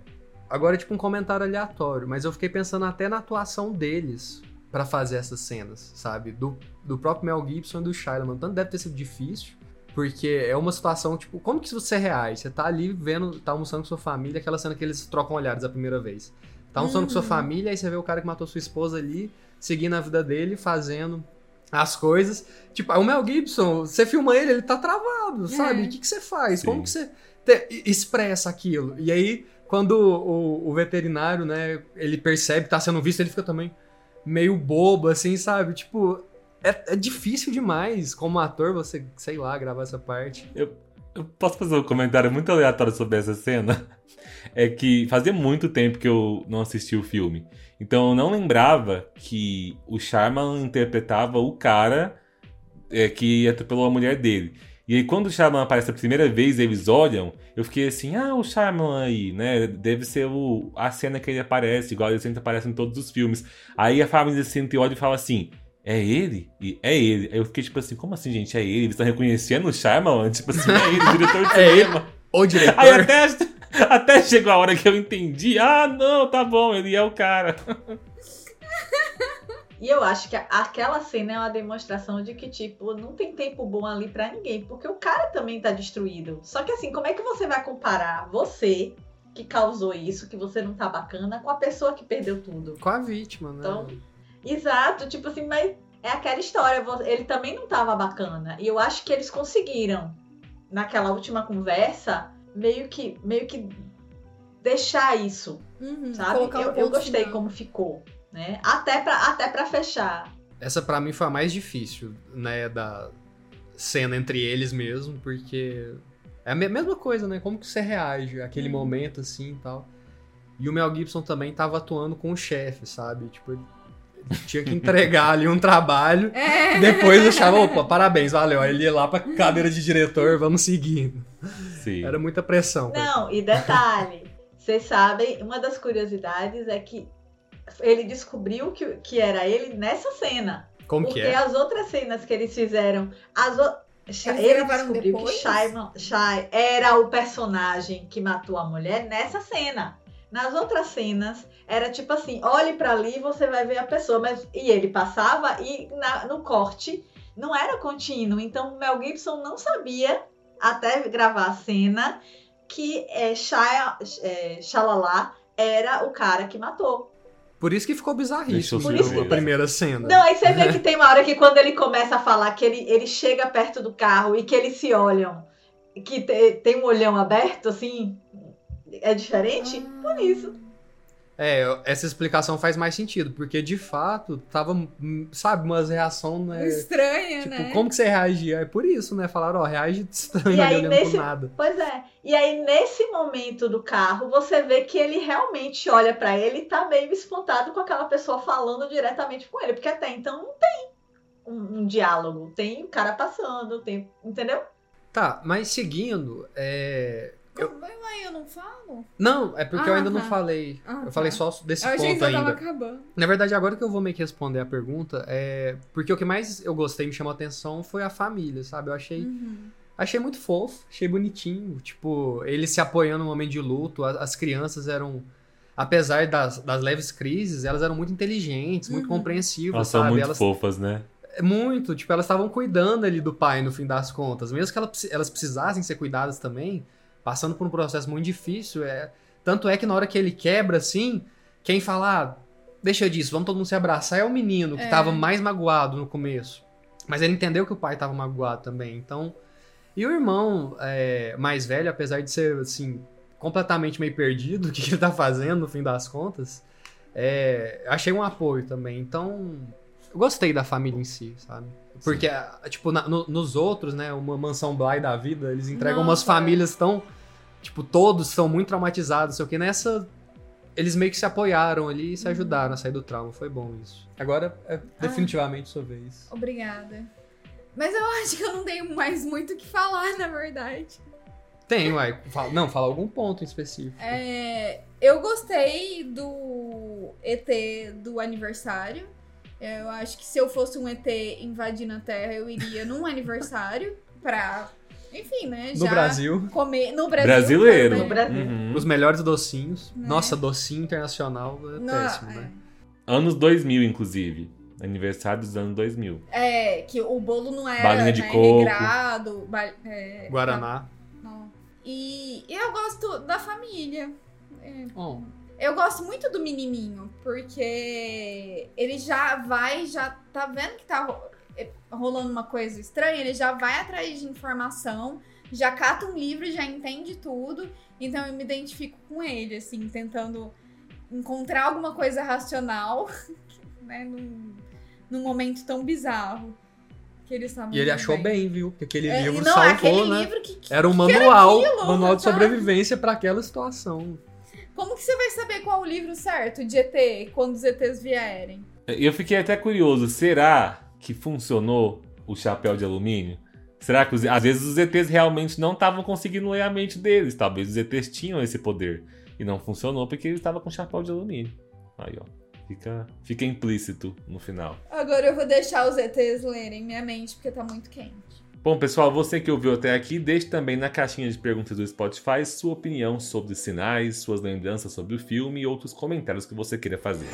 agora, tipo, um comentário aleatório, mas eu fiquei pensando até na atuação deles pra fazer essas cenas, sabe? Do, do próprio Mel Gibson e do Shiloh. Tanto deve ter sido difícil, porque é uma situação, tipo, como que você reage? Você tá ali vendo, tá almoçando com sua família, aquela cena que eles trocam olhares a primeira vez. Tá almoçando com sua Uhum. família, aí você vê o cara que matou sua esposa ali, seguindo a vida dele, fazendo as coisas. Tipo, o Mel Gibson, você filma ele, ele tá travado, sabe? É. O que, que você faz? Sim. Como que você te- expressa aquilo? E aí, quando o, o veterinário, né, ele percebe que tá sendo visto, ele fica também meio bobo, assim, sabe? Tipo, é, é difícil demais como ator você, sei lá, gravar essa parte. Eu posso fazer um comentário muito aleatório sobre essa cena? É que fazia muito tempo que eu não assisti o filme. Então eu não lembrava que o Sharman interpretava o cara é, que atropelou a mulher dele. E aí quando o Sharman aparece a primeira vez eles olham, eu fiquei assim, ah, o Sharman aí, né? Deve ser o, a cena que ele aparece, igual ele sempre aparece em todos os filmes. Aí a família senta e olha e fala assim, é ele? E é ele. Aí eu fiquei tipo assim, como assim, gente? É ele? Eles estão reconhecendo o Shyamalan? Tipo assim, é ele, o diretor de É ele? cinema. O diretor. Aí até, até chegou a hora que eu entendi. Ah, não, tá bom, ele é o cara. E eu acho que aquela cena é uma demonstração de que, tipo, não tem tempo bom ali pra ninguém, porque o cara também tá destruído. Só que assim, como é que você vai comparar você, que causou isso, que você não tá bacana, com a pessoa que perdeu tudo? Com a vítima, né? Então, Exato, tipo assim, mas é aquela história, ele também não tava bacana. E eu acho que eles conseguiram, naquela última conversa, meio que, meio que deixar isso, Uhum, sabe? um Eu, eu gostei como ficou, né? Até pra, até pra fechar. Essa pra mim foi a mais difícil, né, da cena entre eles mesmo, porque é a me- mesma coisa, né? Como que você reage àquele Uhum. momento assim e tal. E o Mel Gibson também tava atuando com o chefe, sabe? Tipo, ele tinha que entregar ali um trabalho. É. Depois achava, opa, parabéns, valeu. Aí ele ia lá pra cadeira de diretor, vamos seguindo. Sim. Era muita pressão. Não, e detalhe, vocês sabem, uma das curiosidades é que ele descobriu que, que era ele nessa cena. Como Porque que é? as outras cenas que eles fizeram, as o- Ele descobriu depois? que Shai, Shai era o personagem que matou a mulher nessa cena. Nas outras cenas, era tipo assim: olhe pra ali e você vai ver a pessoa. Mas, e ele passava e na- no corte não era contínuo. Então, Mel Gibson não sabia, até gravar a cena, que é, Shai, é, Shalala era o cara que matou. Por isso que ficou bizarríssimo eu ver. a primeira cena. Não, aí você vê que tem uma hora que quando ele começa a falar que ele, ele chega perto do carro e que eles se olham, que te- tem um olhão aberto, assim, é diferente? Por isso. É, essa explicação faz mais sentido, porque de fato tava, hum, sabe, umas reação, né? Estranha, Tipo, né? como que você reagia? É por isso, né? Falaram, ó, reage estranho aí, olhando nesse- nada. Pois é. E aí, nesse momento do carro, você vê que ele realmente olha pra ele e tá meio espantado com aquela pessoa falando diretamente com ele. Porque até então não tem um, um diálogo. Tem o cara passando, tem. Entendeu? Tá, mas seguindo, é... Como- Mas eu não falo? Não, é porque eu Ah, ainda não tá. falei. Ah, eu falei tá. só desse eu achei que ponto você tava ainda. acabando. Na verdade, agora que eu vou meio que responder a pergunta, é... Porque o que mais eu gostei, me chamou a atenção, foi a família, sabe? Eu achei... Uhum. Achei muito fofo, achei bonitinho. Tipo, eles se apoiando no momento de luto. As crianças eram, apesar das, das leves crises, elas eram muito inteligentes, muito Uhum. compreensivas, Elas são sabe? muito elas, fofas, né? muito, tipo, elas estavam cuidando ali do pai no fim das contas. Mesmo que ela- elas precisassem ser cuidadas também, passando por um processo muito difícil. É... Tanto é que na hora que ele quebra, assim, quem fala, ah, deixa disso, vamos todo mundo se abraçar, é o menino que É. tava mais magoado no começo. Mas ele entendeu que o pai tava magoado também, então... E o irmão é, mais velho, apesar de ser, assim, completamente meio perdido, o que ele tá fazendo no fim das contas, é, achei um apoio também. Então, eu gostei da família em si, sabe? Porque, ah, tipo, na- no- nos outros, né, uma mansão Bly da vida, eles entregam umas Nossa, é. famílias tão. Tipo, todos são muito traumatizados, sei o que. Nessa, eles meio que se apoiaram ali Uhum. e se ajudaram a sair do trauma. Foi bom isso. Agora é definitivamente sua vez. Obrigada. Mas eu acho que eu não tenho mais muito o que falar, na verdade. Tem, uai. Fala- não, fala algum ponto em específico. É, eu gostei do ET do aniversário. Eu acho que se eu fosse um ET invadindo a Terra, eu iria num aniversário pra, enfim, né? No Brasil, Comer no Brasil. Brasileiro. também. No Brasil. Uhum. os melhores docinhos. Né? Nossa, docinho internacional é Não, péssimo, né? Anos 2000, inclusive. Aniversário dos anos 2000. é, é, que o bolo não era Balinha de né, coco. regrado. ba- é, Guaraná. não. E eu gosto da família. É, Bom, Eu gosto muito do menininho, porque ele já vai, já tá vendo que tá eh, rolando uma coisa estranha, ele já vai atrás de informação, já cata um livro, já entende tudo, então eu me identifico com ele, assim, tentando encontrar alguma coisa racional, né, num, num momento tão bizarro que estavam e ele achou vivendo. bem, viu? Porque aquele É, livro não, salvou, aquele né? livro que, que- Era um manual, aquilo, manual de sobrevivência pra aquela situação. Como que você vai saber qual o livro certo de ET quando os ETs vierem? Eu fiquei até curioso, será que funcionou o chapéu de alumínio? Será que os- às vezes os ETs realmente não estavam conseguindo ler a mente deles? Talvez os ETs tinham esse poder. E não funcionou porque ele estava com chapéu de alumínio. Aí, ó. Fica, fica implícito no final. Agora eu vou deixar os ETs lerem minha mente, porque tá muito quente. Bom, pessoal, você que ouviu até aqui, deixe também na caixinha de perguntas do Spotify sua opinião sobre os sinais, suas lembranças sobre o filme e outros comentários que você queira fazer.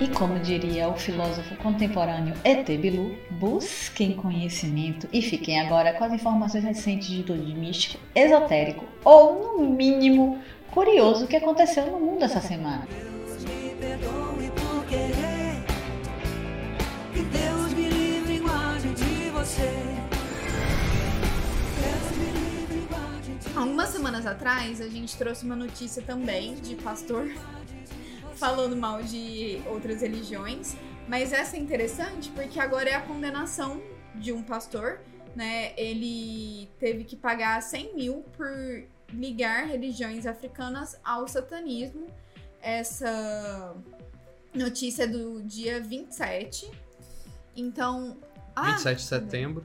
E como diria o filósofo contemporâneo E.T. Bilu, busquem conhecimento e fiquem agora com as informações recentes de tudo de místico, esotérico ou, no mínimo, curioso que aconteceu no mundo essa semana. me perdoe Algumas semanas atrás, a gente trouxe uma notícia também de pastor falando mal de outras religiões. Mas essa é interessante porque agora é a condenação de um pastor, né? Ele teve que pagar 100 mil por ligar religiões africanas ao satanismo. Essa notícia é do dia 27. Então. Ah, 27 de setembro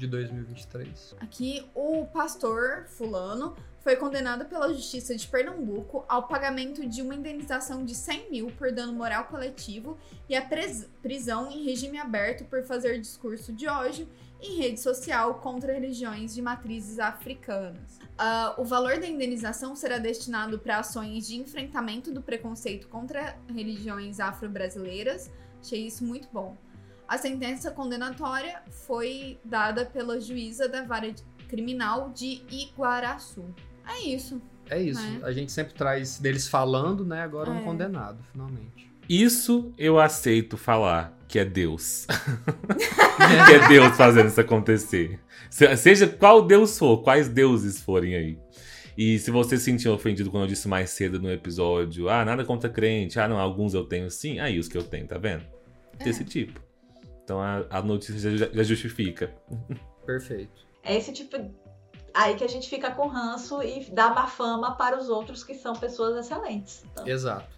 de 2023. Aqui, o pastor fulano foi condenado pela Justiça de Pernambuco ao pagamento de uma indenização de 100 mil por dano moral coletivo e pres- prisão em regime aberto por fazer discurso de ódio em rede social contra religiões de matrizes africanas. Ah, o valor da indenização será destinado para ações de enfrentamento do preconceito contra religiões afro-brasileiras. Achei isso muito bom. A sentença condenatória foi dada pela juíza da vara criminal de Iguaraçu. É isso. É isso. É. A gente sempre traz deles falando, né? Agora É. um condenado, finalmente. Isso eu aceito falar que é Deus. que é Deus fazendo isso acontecer. Se- Seja qual Deus for, quais deuses forem aí. E se você se sentiu ofendido quando eu disse mais cedo no episódio, ah, nada contra crente, ah, não, alguns eu tenho sim, aí os que eu tenho, tá vendo? Desse tipo. Então a, a notícia já, já justifica. Perfeito. É esse tipo aí que a gente fica com ranço e dá má fama para os outros que são pessoas excelentes. Então, Exato.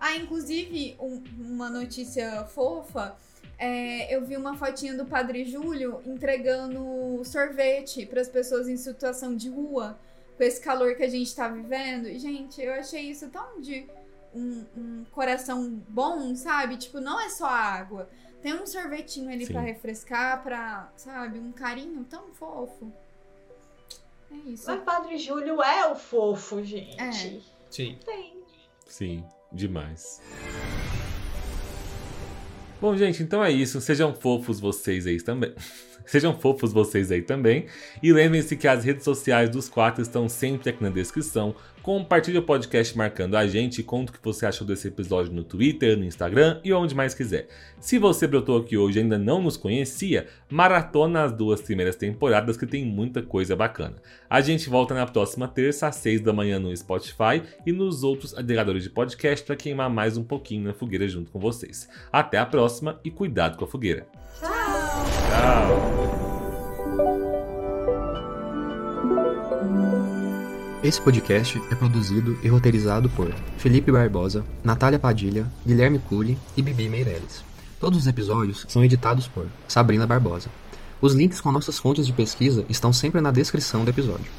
Ah, inclusive, um- uma notícia fofa. é, eu vi uma fotinha do Padre Júlio entregando sorvete para as pessoas em situação de rua, com esse calor que a gente tá vivendo. E, gente, eu achei isso tão de um, um coração bom, sabe? Tipo, não é só água. Tem um sorvetinho ali pra refrescar, pra, sabe, um carinho tão fofo. É isso. Mas Padre Júlio é o fofo, gente. É. Sim. Tem. Sim, demais. Bom, gente, então é isso. Sejam fofos vocês aí também. Sejam fofos vocês aí também. E lembrem-se que as redes sociais dos quatro estão sempre aqui na descrição. Compartilhe o podcast marcando a gente e conta o que você achou desse episódio no Twitter, no Instagram e onde mais quiser. Se você brotou aqui hoje e ainda não nos conhecia, maratona as duas primeiras temporadas que tem muita coisa bacana. A gente volta na próxima terça às 6 da manhã no Spotify e nos outros agregadores de podcast para queimar mais um pouquinho na fogueira junto com vocês. Até a próxima e cuidado com a fogueira. Tchau! Esse podcast é produzido e roteirizado por Felipe Barbosa, Natália Padilha, Guilherme Cury e Bibi Meirelles. Todos os episódios são editados por Sabrina Barbosa. Os links com nossas fontes de pesquisa estão sempre na descrição do episódio.